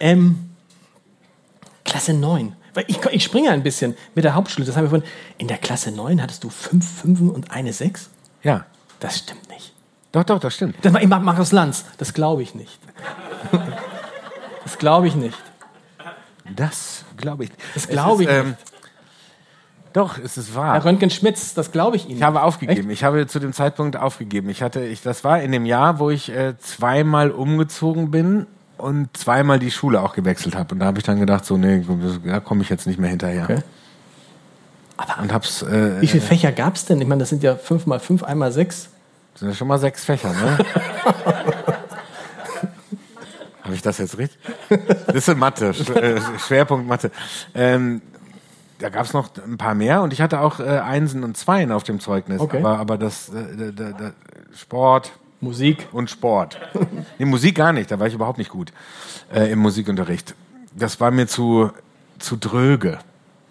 Ähm, Klasse 9. Weil ich, ich springe ein bisschen mit der Hauptschule. Das haben wir von. In der Klasse 9 hattest du fünf Fünfen und eine Sechs?
ja.
Das stimmt nicht.
Doch, doch, das stimmt.
Das war immer Markus Lanz. Das glaube ich nicht. Das glaube ich nicht.
Das glaube ich.
Das glaube ich
ähm,
nicht.
Doch, es ist wahr.
Herr Röntgen-Schmitz, das glaube ich Ihnen.
Ich habe aufgegeben. Ich habe zu dem Zeitpunkt aufgegeben. Ich hatte, ich, das war in dem Jahr, wo ich äh, zweimal umgezogen bin und zweimal die Schule auch gewechselt habe. Und da habe ich dann gedacht, so, nee, da komme ich jetzt nicht mehr hinterher.
Okay.
Aber und hab's, äh,
Wie viele Fächer gab es denn? Ich meine, das sind ja fünf mal fünf, einmal sechs.
Das sind ja schon mal sechs Fächer, ne? Habe ich das jetzt richtig? Das ist Mathe, äh, Schwerpunkt Mathe. Ähm, da gab es noch ein paar mehr und ich hatte auch äh, Einsen und Zweien auf dem Zeugnis.
Okay.
Aber, aber das äh, da, da, Sport
Musik
und Sport. nee, Musik gar nicht, da war ich überhaupt nicht gut äh, im Musikunterricht. Das war mir zu, zu dröge.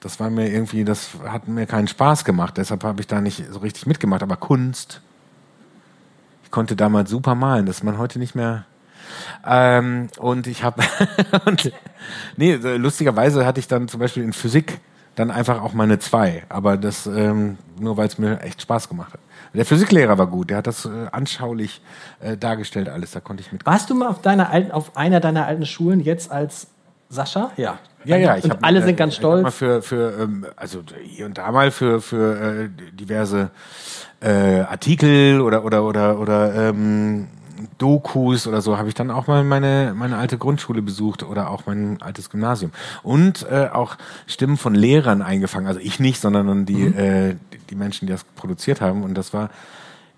Das war mir irgendwie, das hat mir keinen Spaß gemacht. Deshalb habe ich da nicht so richtig mitgemacht. Aber Kunst, ich konnte damals super malen. Das ist man heute nicht mehr. Ähm, und ich habe, nee, lustigerweise hatte ich dann zum Beispiel in Physik dann einfach auch meine zwei. Aber das ähm, nur, weil es mir echt Spaß gemacht hat. Der Physiklehrer war gut, der hat das äh, anschaulich äh, dargestellt alles, da konnte ich mit.
Warst du mal auf, deiner alten, auf einer deiner alten Schulen jetzt als Sascha? Ja.
Ja, ja.
Ich und alle sind ganz stolz.
Mal für, für ähm, also hier und da mal für, für äh, diverse äh, Artikel oder, oder, oder, oder ähm, Dokus oder so habe ich dann auch mal meine, meine alte Grundschule besucht oder auch mein altes Gymnasium. Und äh, auch Stimmen von Lehrern eingefangen. Also ich nicht, sondern die, mhm. äh, die Menschen, die das produziert haben. Und das war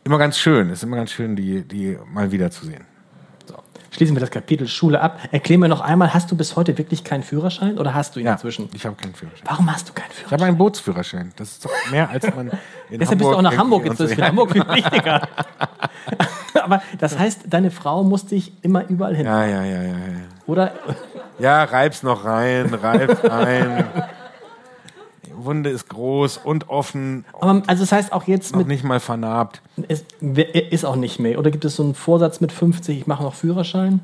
immer ganz schön. Es ist immer ganz schön, die, die mal wiederzusehen.
So. Schließen wir das Kapitel Schule ab. Erklär mir noch einmal, hast du bis heute wirklich keinen Führerschein oder hast du ihn
ja,
inzwischen?
Ich habe keinen Führerschein.
Warum hast du keinen Führerschein?
Ich habe einen Bootsführerschein. Das ist doch mehr als man
in Deshalb Hamburg bist du auch nach Hamburg jetzt. Das ist für Hamburg viel wichtiger. Aber das heißt, deine Frau muss dich immer überall hin.
Ja, ja, ja, ja. ja.
Oder?
Ja, reib's noch rein, reib's rein. Die Wunde ist groß und offen.
Aber also das heißt auch jetzt
noch mit nicht mal vernarbt.
Ist, ist auch nicht mehr. Oder gibt es so einen Vorsatz mit 50, ich mache noch Führerschein?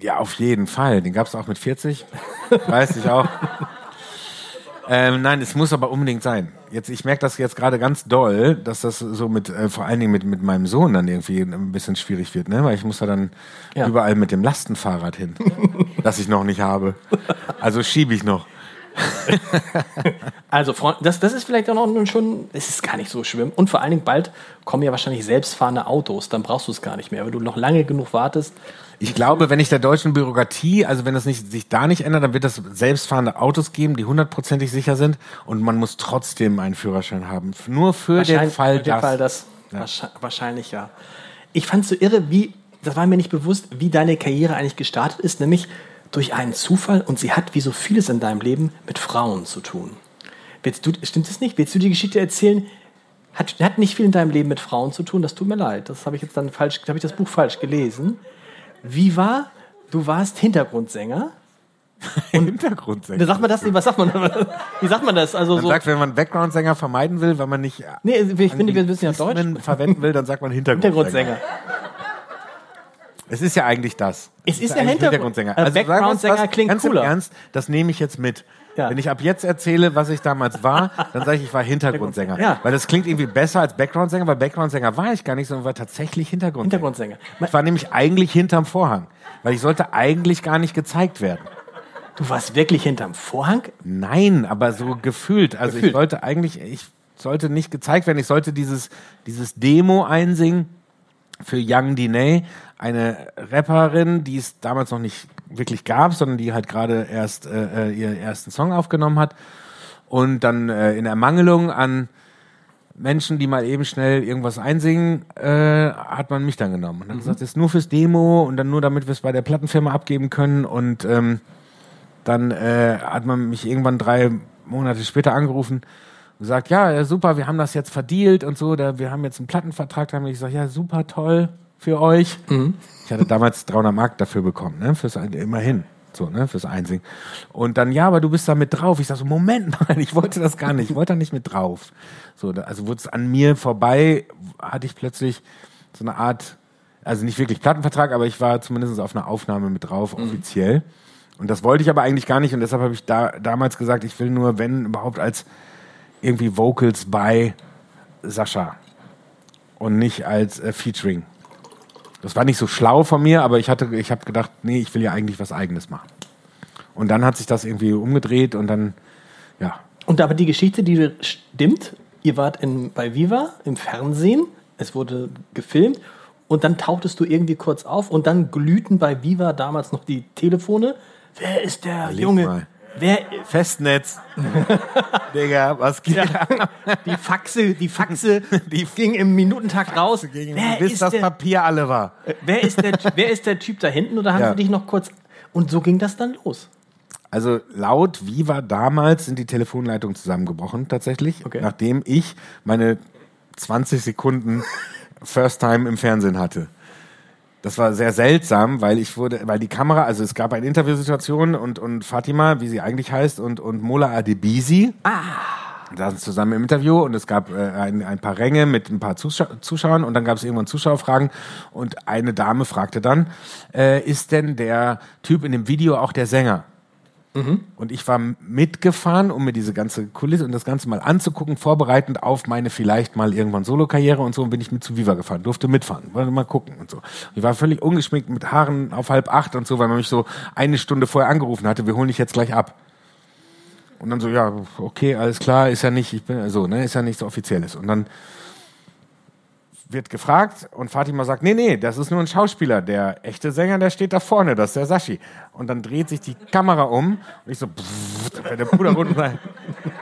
Ja, auf jeden Fall. Den gab es auch mit 40. Weiß ich auch. Ähm, nein, es muss aber unbedingt sein. Jetzt, ich merke das jetzt gerade ganz doll, dass das so mit, äh, vor allen Dingen mit, mit meinem Sohn dann irgendwie ein bisschen schwierig wird, ne? Weil ich muss ja dann ja. überall mit dem Lastenfahrrad hin, das ich noch nicht habe. Also schiebe ich noch.
also, das, das ist vielleicht auch noch schon, es ist gar nicht so schlimm. Und vor allen Dingen bald kommen ja wahrscheinlich selbstfahrende Autos, dann brauchst du es gar nicht mehr. Wenn du noch lange genug wartest,
ich glaube, wenn ich der deutschen Bürokratie, also wenn das nicht, sich da nicht ändert, dann wird es selbstfahrende Autos geben, die hundertprozentig sicher sind und man muss trotzdem einen Führerschein haben. Nur für den Fall,
das. Fall das. Ja. Wahrscheinlich ja. Ich fand es so irre, wie, das war mir nicht bewusst, wie deine Karriere eigentlich gestartet ist, nämlich durch einen Zufall und sie hat wie so vieles in deinem Leben mit Frauen zu tun. Willst du, stimmt das nicht? Willst du die Geschichte erzählen? Hat, hat nicht viel in deinem Leben mit Frauen zu tun, das tut mir leid. Das habe ich jetzt dann falsch, habe ich das Buch falsch gelesen. Wie war, du warst Hintergrundsänger.
Hintergrundsänger.
Sagt man das? Was sagt man? Wie sagt man das? Also
man
so
sagt, wenn man Background-Sänger vermeiden will, weil man nicht.
Nee, ich finde, wir müssen ja Deutsch
verwenden will, dann sagt man Hintergrundsänger. Hintergrundsänger. Es ist ja eigentlich das.
Es, es ist, ist ja Hintergrund Hintergrundsänger.
Also Background-Sänger klingt ganz cooler. Im Ernst, das nehme ich jetzt mit. Ja. Wenn ich ab jetzt erzähle, was ich damals war, dann sage ich, ich war Hintergrundsänger. Ja. Weil das klingt irgendwie besser als Background-Sänger, weil Background-Sänger war ich gar nicht, sondern war tatsächlich Hintergrundsänger.
Hintergrundsänger.
Ich war nämlich eigentlich hinterm Vorhang, weil ich sollte eigentlich gar nicht gezeigt werden.
Du warst wirklich hinterm Vorhang?
Nein, aber so gefühlt. Also gefühlt. ich wollte eigentlich, ich sollte nicht gezeigt werden. Ich sollte dieses, dieses Demo einsingen für Young Diney, eine Rapperin, die es damals noch nicht wirklich gab, sondern die halt gerade erst äh, äh, ihren ersten Song aufgenommen hat. Und dann äh, in Ermangelung an Menschen, die mal eben schnell irgendwas einsingen, äh, hat man mich dann genommen und hat mhm. gesagt, das ist nur fürs Demo und dann nur damit wir es bei der Plattenfirma abgeben können. Und ähm, dann äh, hat man mich irgendwann drei Monate später angerufen und gesagt, ja, super, wir haben das jetzt verdealt und so, da, wir haben jetzt einen Plattenvertrag, da haben wir gesagt, ja, super toll, für euch. Mhm. Ich hatte damals 300 Mark dafür bekommen, ne? Fürs, immerhin. So, ne, fürs Einsingen. Und dann, ja, aber du bist da mit drauf. Ich sag so, Moment mal, ich wollte das gar nicht, ich wollte da nicht mit drauf. So, also wurde es an mir vorbei, hatte ich plötzlich so eine Art, also nicht wirklich Plattenvertrag, aber ich war zumindest auf einer Aufnahme mit drauf, mhm. offiziell. Und das wollte ich aber eigentlich gar nicht und deshalb habe ich da damals gesagt, ich will nur, wenn überhaupt, als irgendwie Vocals bei Sascha und nicht als äh, Featuring. Das war nicht so schlau von mir, aber ich hatte, ich habe gedacht, nee, ich will ja eigentlich was Eigenes machen. Und dann hat sich das irgendwie umgedreht und dann, ja.
Und aber die Geschichte, die stimmt, ihr wart in, bei Viva im Fernsehen, es wurde gefilmt und dann tauchtest du irgendwie kurz auf und dann glühten bei Viva damals noch die Telefone. Wer ist der
Leg
Junge?
mal.
Wer,
Festnetz. Digga, was geht
ja, die Faxe, die Faxe, die ging im Minutentakt raus. Wer
bis
ist,
das
der,
Papier alle war.
wer, ist der, wer ist der Typ da hinten? Oder haben
Ja.
sie dich noch kurz. Und so ging das dann los.
Also laut Viva damals sind die Telefonleitungen zusammengebrochen tatsächlich,
Okay.
nachdem ich meine 20 Sekunden First Time im Fernsehen hatte. Das war sehr seltsam, weil ich wurde, weil die Kamera, also es gab eine Interviewsituation und, und Fatima, wie sie eigentlich heißt, und, und Mola Adebisi. saßen zusammen im Interview und es gab äh, ein, ein paar Ränge mit ein paar Zuschau Zuschauern und dann gab es irgendwann Zuschauerfragen und eine Dame fragte dann, äh, ist denn der Typ in dem Video auch der Sänger? Und ich war mitgefahren, um mir diese ganze Kulisse und das Ganze mal anzugucken, vorbereitend auf meine vielleicht mal irgendwann Solo-Karriere und so und bin ich mit zu Viva gefahren, durfte mitfahren, wollte mal gucken und so. Ich war völlig ungeschminkt mit Haaren auf halb acht und so, weil man mich so eine Stunde vorher angerufen hatte, wir holen dich jetzt gleich ab. Und dann so, ja, okay, alles klar, ist ja nicht, ich bin so, ne, ist ja nichts Offizielles. Und dann wird gefragt und Fatima sagt, nee, nee, das ist nur ein Schauspieler. Der echte Sänger, der steht da vorne, das ist der Sashi. Und dann dreht sich die Kamera um und ich so, pff, der Bruder runter,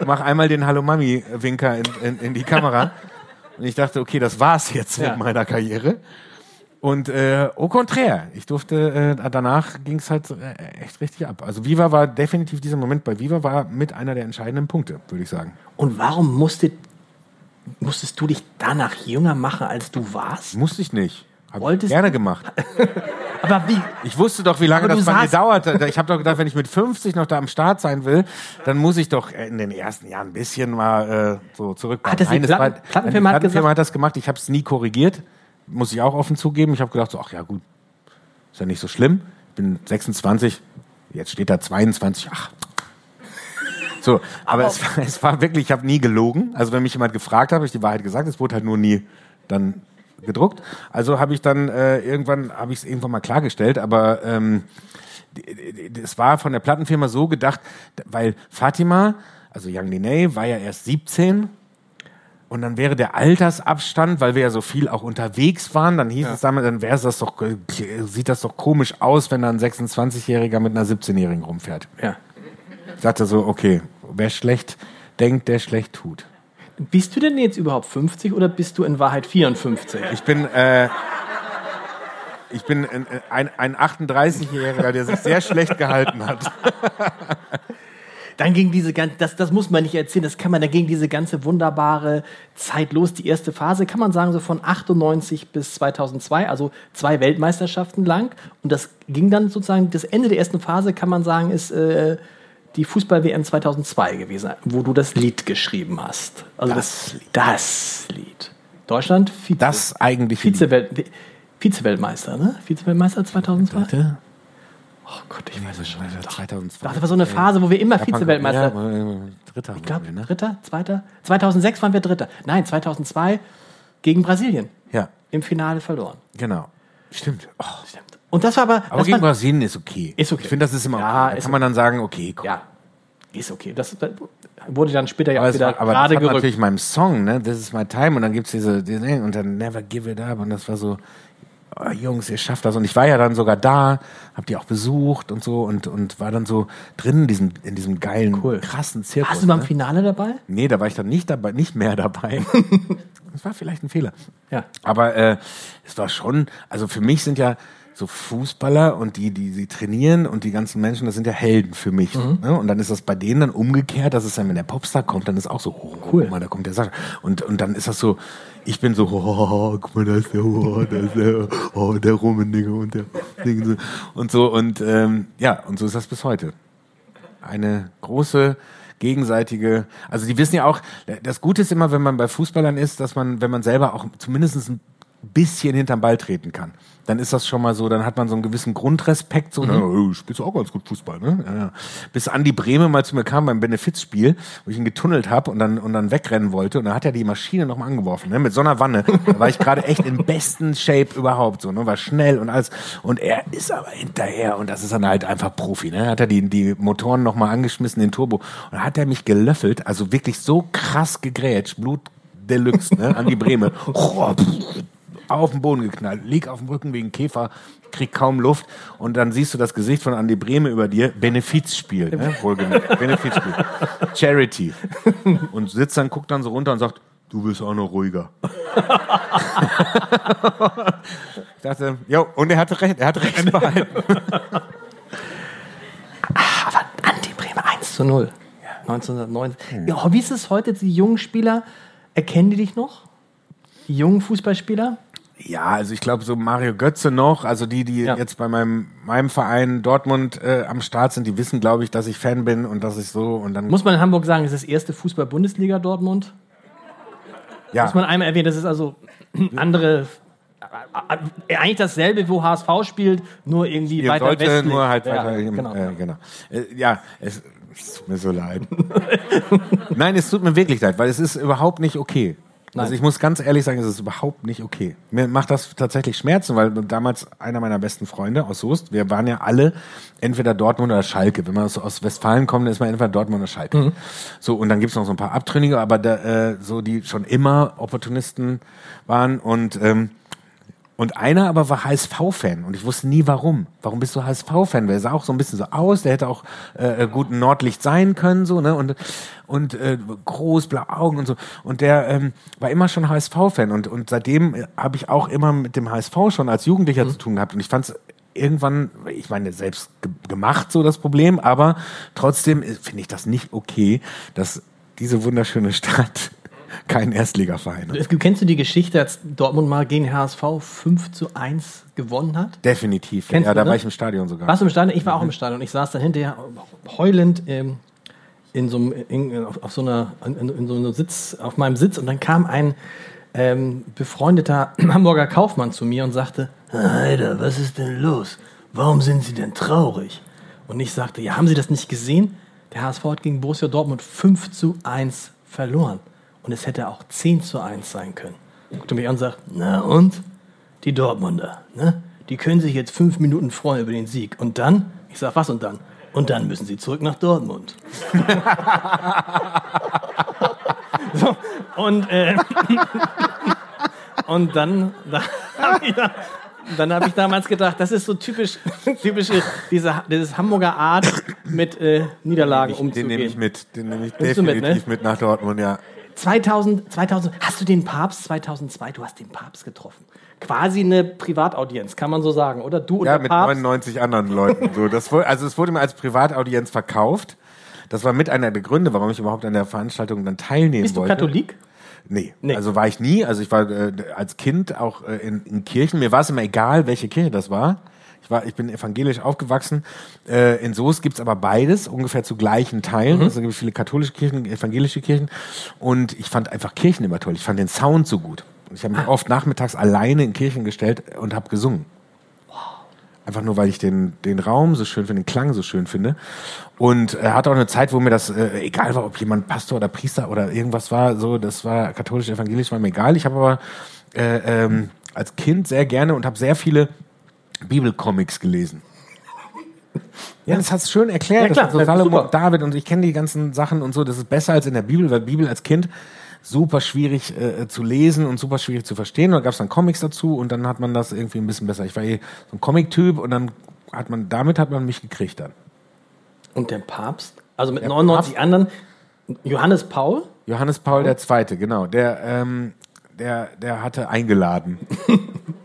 mach einmal den Hallo Mami-Winker in, in, in die Kamera. Und ich dachte, okay, das war's jetzt
Ja.
mit meiner Karriere. Und äh, au contraire, ich durfte, äh, danach ging es halt äh, echt richtig ab. Also Viva war definitiv dieser Moment bei Viva war mit einer der entscheidenden Punkte, würde ich sagen.
Und warum musste, musstest du dich danach jünger machen, als du warst?
Musste ich nicht. Hab ich
Wolltest
gerne gemacht.
Aber wie?
Ich wusste doch, wie lange das bei mir dauert. Ich habe doch gedacht, wenn ich mit 50 noch da am Start sein will, dann muss ich doch in den ersten Jahren ein bisschen mal äh, so zurück.
Hat das die
es
Platten-
war-
Plattenfirma hat
Plattenfirma hat das gemacht. Ich habe es nie korrigiert, muss ich auch offen zugeben. Ich habe gedacht, so, ach ja gut, ist ja nicht so schlimm. Ich bin 26, jetzt steht da 22. Ach. So, aber, es, war, es war wirklich, ich habe nie gelogen. Also wenn mich jemand gefragt hat, habe ich die Wahrheit gesagt. Es wurde halt nur nie dann gedruckt. Also habe ich dann äh, irgendwann habe ich es irgendwann mal klargestellt, aber ähm, es war von der Plattenfirma so gedacht, weil Fatima, also Young Linay, war ja erst 17 und dann wäre der Altersabstand, weil wir ja so viel auch unterwegs waren, dann hieß es damit, dann wäre das doch, äh, sieht das doch komisch aus, wenn da ein 26-Jähriger mit einer 17-Jährigen rumfährt.
Ja.
Ich sagte so, okay, wer schlecht denkt, der schlecht tut.
Bist du denn jetzt überhaupt 50 oder bist du in Wahrheit 54?
Ich bin, äh, ich bin ein, ein, ein 38-Jähriger, der sich sehr schlecht gehalten hat.
Dann ging diese ganze, das, das muss man nicht erzählen, das kann man, dann ging diese ganze wunderbare Zeit los. Die erste Phase kann man sagen, so von 98 bis 2002, also zwei Weltmeisterschaften lang. Und das ging dann sozusagen, das Ende der ersten Phase kann man sagen, ist äh, die Fußball-WM 2002 gewesen, wo du das Lied geschrieben hast. Also
Das
das, das Lied. Deutschland, Vize,
Das eigentlich
Vize-Welt, Vize-Weltmeister, ne? Vize-Weltmeister 2002?
Dritte?
Oh Gott, ich weiß es schon.
2002.
Das war so eine Phase, wo wir immer Vize-Weltmeister
Ja, Dritter.
Ich glaube,
ne?
Dritter, Zweiter. 2006 waren wir Dritter. Nein, 2002 gegen Brasilien
Ja,
im Finale verloren.
genau. Stimmt. Oh.
Stimmt. Und das war aber.
Aber
das
gegen
war,
Brasilien ist okay.
Ist okay.
Ich finde, das ist immer
Ja,
okay. Da kann man dann sagen, okay, komm.
ja, ist okay. Das, das wurde dann später ja
Aber,
auch
es
wieder
war, aber das
gerade
hat
gerückt.
natürlich meinem Song, ne, This is my time, und dann gibt's diese, diese, und dann Never give it up, und das war so, oh, Jungs, ihr schafft das. Und ich war ja dann sogar da, hab die auch besucht und so, und, und war dann so drin in diesem, in diesem geilen,
Cool.
krassen Zirkus.
Warst du beim
ne?
Finale dabei?
Nee, da war ich dann nicht dabei, nicht mehr dabei. das war vielleicht ein Fehler.
Ja.
Aber äh, es war schon, also für mich sind ja so Fußballer und die, die sie trainieren und die ganzen Menschen, das sind ja Helden für mich.
Mhm.
Ne? Und dann ist das bei denen dann umgekehrt, dass es dann, wenn der Popstar kommt, dann ist auch so, oh,
Cool.
mal, da kommt der Sascha. Und, und dann ist das so, ich bin so, oh, guck mal, da ist der, oh, da ist der, oh, der Rummenigge und der Ding und so. Und ähm, ja, und so ist das bis heute eine große gegenseitige, also die wissen ja auch, das Gute ist immer, wenn man bei Fußballern ist, dass man, wenn man selber auch zumindest ein bisschen hinterm Ball treten kann, dann ist das schon mal so, dann hat man so einen gewissen Grundrespekt, so, na, oh, spielst du auch ganz gut Fußball, ne? Ja, ja. Bis Andi Brehme mal zu mir kam beim Benefizspiel, wo ich ihn getunnelt habe und dann, und dann wegrennen wollte und dann hat er die Maschine nochmal angeworfen, ne? Mit so einer Wanne. Da war ich gerade echt im besten Shape überhaupt, so, ne? War schnell und alles. Und er ist aber hinterher und das ist dann halt einfach Profi, ne? Hat er die, die Motoren nochmal angeschmissen, den Turbo. Und dann hat er mich gelöffelt, also wirklich so krass gegrätscht, Blut Deluxe, ne? Andi Brehme. auf den Boden geknallt, lieg auf dem Rücken wegen Käfer, krieg kaum Luft und dann siehst du das Gesicht von Andi Brehme über dir, Benefizspiel, ne? wohlgemerkt, Benefizspiel, Charity. Und sitzt dann, guckt dann so runter und sagt, du bist auch noch ruhiger. ich dachte, jo, und er hatte recht, er hat recht behalten.
Aber Andi Bremer 1 zu 0. 1990. Ja, wie ist es heute? Die jungen Spieler, erkennen die dich noch? Die jungen Fußballspieler?
Ja, also ich glaube so Mario Götze noch, also die, die
Ja.
jetzt bei meinem, meinem Verein Dortmund äh, am Start sind, die wissen, glaube ich, dass ich Fan bin und dass ich so und dann
Muss man in Hamburg sagen, es ist das erste Fußball-Bundesliga Dortmund?
ja,
Muss man einmal erwähnen, das ist also andere, äh, eigentlich dasselbe, wo HSV spielt, nur irgendwie
Ihr
weiter
sollte
westlich.
nur halt
ja,
weiter im,
genau.
äh, genau. Äh, ja, es, es tut mir so leid. Nein, es tut mir wirklich leid, weil es ist überhaupt nicht okay. Also
Nein.
ich muss ganz ehrlich sagen, es ist überhaupt nicht okay. Mir macht das tatsächlich Schmerzen, weil damals einer meiner besten Freunde aus Soest, wir waren ja alle entweder Dortmund oder Schalke. Wenn man aus, aus Westfalen kommt, dann ist man entweder Dortmund oder Schalke.
Mhm.
So, und dann gibt's noch so ein paar Abtrünnige, aber da, äh, so die schon immer Opportunisten waren und ähm, und einer aber war HSV-Fan und ich wusste nie warum. Warum bist du HSV-Fan? Der sah auch so ein bisschen so aus, der hätte auch äh, gut ein Nordlicht sein können, so, ne? Und, und äh, groß, blaue Augen und so. Und der ähm, war immer schon HSV-Fan und, und seitdem äh, habe ich auch immer mit dem HSV schon als Jugendlicher zu tun gehabt. Und ich fand es irgendwann, ich meine, selbst ge gemacht so das Problem, aber trotzdem äh, finde ich das nicht okay, dass diese wunderschöne Stadt keinen Erstligaverein
Kennst du die Geschichte, als Dortmund mal gegen HSV 5 zu 1 gewonnen hat?
Definitiv.
Kennst
ja,
du,
da
ne?
war ich im Stadion sogar.
Warst du im Stadion? Ich war auch im Stadion. Ich saß dann hinterher heulend ähm, in so einem, in, auf, auf so einer, in, in so einem Sitz, auf meinem Sitz und dann kam ein ähm, befreundeter Hamburger Kaufmann zu mir und sagte, Alter, was ist denn los? Warum sind Sie denn traurig? Und ich sagte, ja, haben Sie das nicht gesehen? Der HSV hat gegen Borussia Dortmund 5 zu 1 verloren. Und es hätte auch 10 zu 1 sein können. Guckte mich an und sagt, na und? Die Dortmunder, ne? Die können sich jetzt fünf Minuten freuen über den Sieg. Und dann? Ich sag, was und dann? Und dann müssen sie zurück nach Dortmund. so, und, äh, und dann, da, hab ich da, dann habe ich damals gedacht, das ist so typisch, typische, diese, dieses Hamburger Art, mit äh, Niederlagen
den
umzugehen.
nehme ich mit. Den nehme ich
Nimmst du mit,
definitiv
ne?
mit nach Dortmund, ja.
2000, 2000, hast du den Papst 2002, du hast den Papst getroffen. Quasi eine Privataudienz, kann man so sagen, oder? Du und
Ja, mit
Papst.
99 anderen Leuten. So, das, also es wurde mir als Privataudienz verkauft. Das war mit einer der Gründe, warum ich überhaupt an der Veranstaltung dann teilnehmen
Bist du
wollte.
Katholik?
Nee.
Nee.
also war ich nie. Also ich war äh, als Kind auch äh, in, in Kirchen. Mir war es immer egal, welche Kirche das war. Ich, war, ich bin evangelisch aufgewachsen. Äh, in Soest gibt's aber beides, ungefähr zu gleichen Teilen. Also gibt es viele katholische Kirchen, evangelische Kirchen. Und ich fand einfach Kirchen immer toll. Ich fand den Sound so gut. Ich habe mich oft nachmittags alleine in Kirchen gestellt und habe gesungen. Einfach nur, weil ich den, den Raum so schön finde, den Klang so schön finde. Und er hatte auch eine Zeit, wo mir das äh, egal war, ob jemand Pastor oder Priester oder irgendwas war, so, das war katholisch, evangelisch, war mir egal. Ich habe aber äh, ähm, als Kind sehr gerne und habe sehr viele Bibelcomics gelesen. Ja, das hast du schön erklärt.
Ja, klar,
das
super.
und David und ich kenne die ganzen Sachen und so. Das ist besser als in der Bibel, weil Bibel als Kind super schwierig äh, zu lesen und super schwierig zu verstehen. Und da gab es dann Comics dazu und dann hat man das irgendwie ein bisschen besser. Ich war eh so ein Comic-Typ und dann hat man, damit hat man mich gekriegt dann.
Und der Papst? Also mit 99 anderen. Johannes Paul?
Johannes Paul der Zweite, genau. Der, ähm, der, der hatte eingeladen.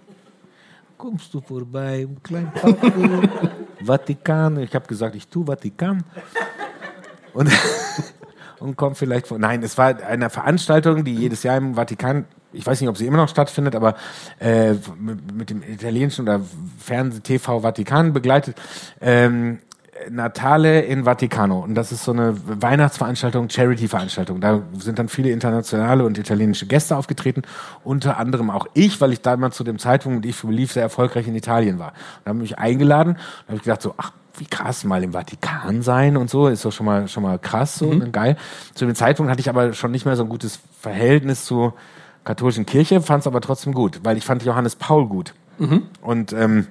Kommst du vorbei, klein Papi? Vatikan. Ich habe gesagt, ich tu Vatikan. Und, und komm vielleicht vor. Nein, es war eine Veranstaltung, die jedes Jahr im Vatikan, ich weiß nicht, ob sie immer noch stattfindet, aber äh, mit, mit dem italienischen oder Fernseh-TV Vatikan begleitet. Ähm, Natale in Vaticano. Und das ist so eine Weihnachtsveranstaltung, Charity-Veranstaltung. Da sind dann viele internationale und italienische Gäste aufgetreten. Unter anderem auch ich, weil ich damals zu dem Zeitpunkt, ich für Belief sehr erfolgreich in Italien war. Da haben mich eingeladen. Da habe ich gedacht so, ach, wie krass, mal im Vatikan sein und so, ist doch schon mal, schon mal krass, so, und geil. Zu dem Zeitpunkt hatte ich aber schon nicht mehr so ein gutes Verhältnis zur katholischen Kirche, fand es aber trotzdem gut, weil ich fand Johannes Paul gut. Und, ähm,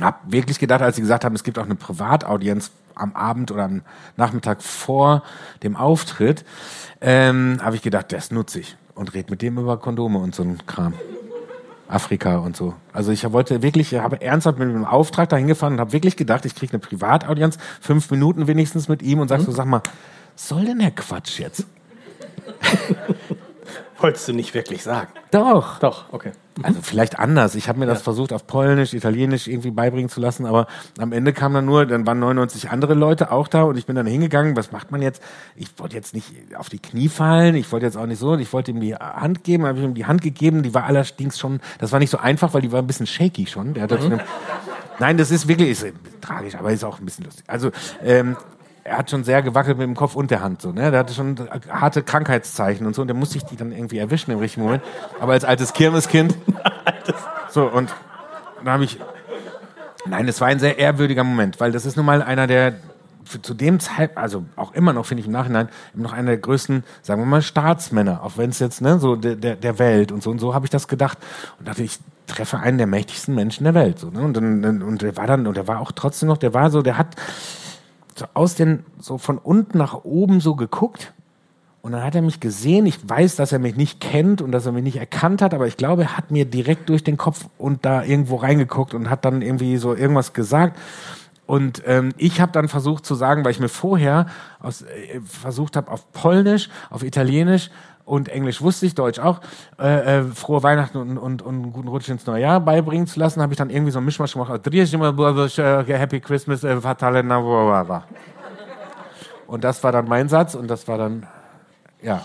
hab wirklich gedacht, als sie gesagt haben, es gibt auch eine Privataudienz am Abend oder am Nachmittag vor dem Auftritt, ähm, habe ich gedacht, das nutze ich und red mit dem über Kondome und so ein Kram. Afrika und so. Also ich wollte wirklich, ich habe ernsthaft mit einem Auftrag dahin gefahren und habe wirklich gedacht, ich kriege eine Privataudienz, fünf Minuten wenigstens mit ihm und sag so, sag mal, was soll denn der Quatsch jetzt?
Wolltest du nicht wirklich sagen?
Doch.
Doch, okay.
Also vielleicht anders. Ich habe mir das
Ja.
versucht auf Polnisch, Italienisch irgendwie beibringen zu lassen, aber am Ende kam dann nur, dann waren 99 andere Leute auch da und ich bin dann hingegangen. Was macht man jetzt? Ich wollte jetzt nicht auf die Knie fallen, ich wollte jetzt auch nicht so, ich wollte ihm die Hand geben, habe ich ihm die Hand gegeben. Die war allerdings schon, das war nicht so einfach, weil die war ein bisschen shaky schon. Der hat
Mhm.
Nein, das ist wirklich ist tragisch, aber ist auch ein bisschen lustig. Also ähm, er hat schon sehr gewackelt mit dem Kopf und der Hand so, ne? Der hatte schon harte Krankheitszeichen und so und der musste ich die dann irgendwie erwischen im richtigen Moment. Aber als altes Kirmeskind so, und dann habe ich. Nein, es war ein sehr ehrwürdiger Moment, weil das ist nun mal einer der für, zu dem Zeitpunkt, also auch immer noch, finde ich im Nachhinein, noch einer der größten, sagen wir mal, Staatsmänner, auch wenn es jetzt, ne, so der, der, der Welt und so und so habe ich das gedacht und dachte, ich treffe einen der mächtigsten Menschen der Welt. So, ne? Und dann, und der war dann, und der war auch trotzdem noch, der war so, der hat aus den, so von unten nach oben so geguckt und dann hat er mich gesehen. Ich weiß, dass er mich nicht kennt und dass er mich nicht erkannt hat, aber ich glaube, er hat mir direkt durch den Kopf und da irgendwo reingeguckt und hat dann irgendwie so irgendwas gesagt. Und ähm, ich habe dann versucht zu sagen, weil ich mir vorher aus, äh, versucht habe auf Polnisch, auf Italienisch und Englisch wusste ich, Deutsch auch, äh, äh, frohe Weihnachten und, und, und einen guten Rutsch ins neue Jahr beibringen zu lassen, habe ich dann irgendwie so einen Mischmasch gemacht. Happy Christmas, äh, Fatale Navarra. Und das war dann mein Satz und das war dann, ja.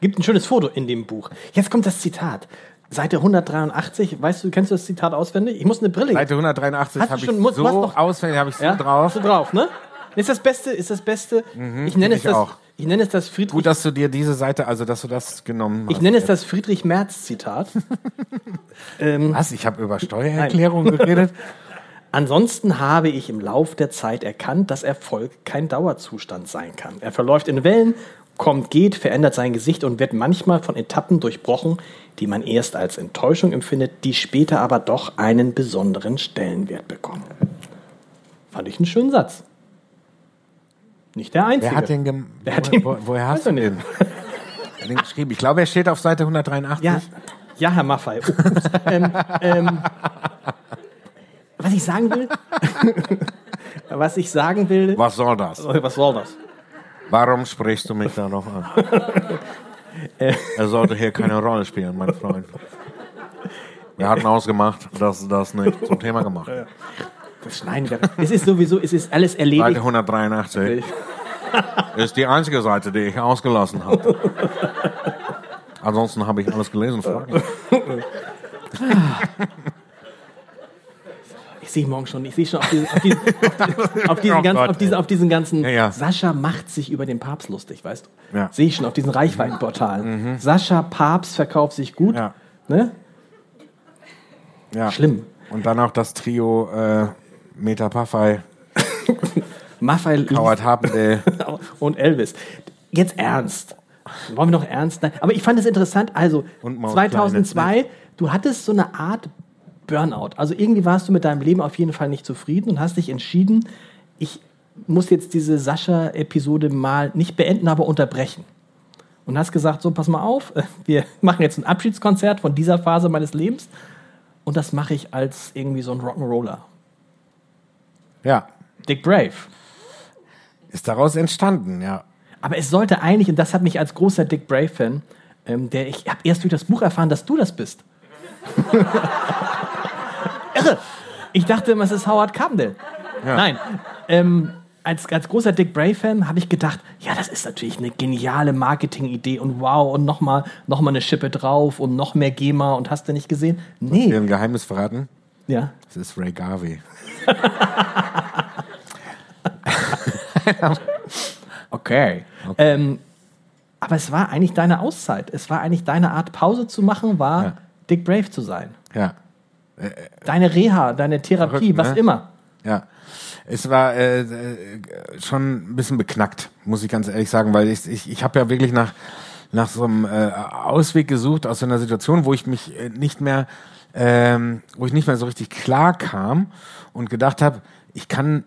Gibt ein schönes Foto in dem Buch. Jetzt kommt das Zitat. Seite 183, weißt du, kennst du das Zitat auswendig? Ich muss eine Brille.
Seite 183
Hast du
habe ich
schon- muss-
so
du hast noch-
auswendig, habe ich so
ja?
drauf.
So drauf, ne? Ist das Beste, ist das Beste. ich nenne es
ich
das,
auch.
Ich nenne es das Friedrich,
Gut, dass du dir diese Seite, also dass du das genommen hast.
ich nenne es das Friedrich Merz Zitat. ähm,
Was? Ich habe über Steuererklärung geredet?
Ansonsten habe ich im Lauf der Zeit erkannt, dass Erfolg kein Dauerzustand sein kann. Er verläuft in Wellen, kommt, geht, verändert sein Gesicht und wird manchmal von Etappen durchbrochen, die man erst als Enttäuschung empfindet, die später aber doch einen besonderen Stellenwert bekommen. Fand ich einen schönen Satz. Nicht der einzige.
Wer hat den, gem
Wer hat den-
wo, woher hast du den? Den geschrieben? Ich glaube, er steht auf Seite 183.
Ja, ja Herr Maffei. Ähm, ähm, was ich sagen will, was ich sagen will,
Was soll das?
was soll das?
Warum sprichst du mich da noch an? er sollte hier keine Rolle spielen, mein Freund. Wir hatten ausgemacht, dass das nicht zum Thema gemacht wird.
Das schneiden wir. Es ist sowieso, es ist alles
Seite
erledigt.
183 ist die einzige Seite, die ich ausgelassen habe. Ansonsten habe ich alles gelesen.
Ich sehe morgen schon, ich sehe schon auf diesen, auf diesen, auf diesen,
Oh
ganzen,
Gott,
auf diesen, auf diesen ganzen
Ja, ja.
Sascha macht sich über den Papst lustig, weißt du?
Ja. Mhm.
Sehe ich schon auf diesen Reichweitenportalen. Sascha Papst verkauft sich gut.
Ja.
Ne? Schlimm.
Und dann auch das Trio äh, Meta Paffei,
Maffei
Howard Harpendale.
und Elvis. Jetzt ernst. Wollen wir noch ernst? Nein. Aber ich fand es interessant. Also,
Und Maus
2002, du hattest so eine Art Burnout. Also, irgendwie warst du mit deinem Leben auf jeden Fall nicht zufrieden und hast dich entschieden, ich muss jetzt diese Sascha-Episode mal nicht beenden, aber unterbrechen. Und hast gesagt: So, pass mal auf, wir machen jetzt ein Abschiedskonzert von dieser Phase meines Lebens. Und das mache ich als irgendwie so ein Rock'n'Roller.
Ja,
Dick Brave.
ist daraus entstanden, ja.
Aber es sollte eigentlich, und das hat mich als großer Dick Brave-Fan, ähm, der ich habe erst durch das Buch erfahren, dass du das bist. Irre. Ich dachte immer, es ist Howard Carpendale. Nein. Ähm, als, als großer Dick Brave-Fan habe ich gedacht, ja, das ist natürlich eine geniale Marketing-Idee und wow, und nochmal noch mal eine Schippe drauf und noch mehr GEMA und hast du nicht gesehen? Nee.
ein Geheimnis verraten.
Ja.
Es ist Ray Garvey.
Okay. Ähm, aber es war eigentlich deine Auszeit. Es war eigentlich deine Art, Pause zu machen, war
Ja.
Dick Brave zu sein.
Ja,
Deine Reha, deine Therapie,
Verrückt,
was
ne?
immer.
ja. Es war äh, äh, schon ein bisschen beknackt, muss ich ganz ehrlich sagen, weil ich, ich, ich habe ja wirklich nach, nach so einem äh, Ausweg gesucht aus so einer Situation, wo ich mich äh, nicht mehr, ähm, wo ich nicht mehr so richtig klar kam und gedacht habe, ich kann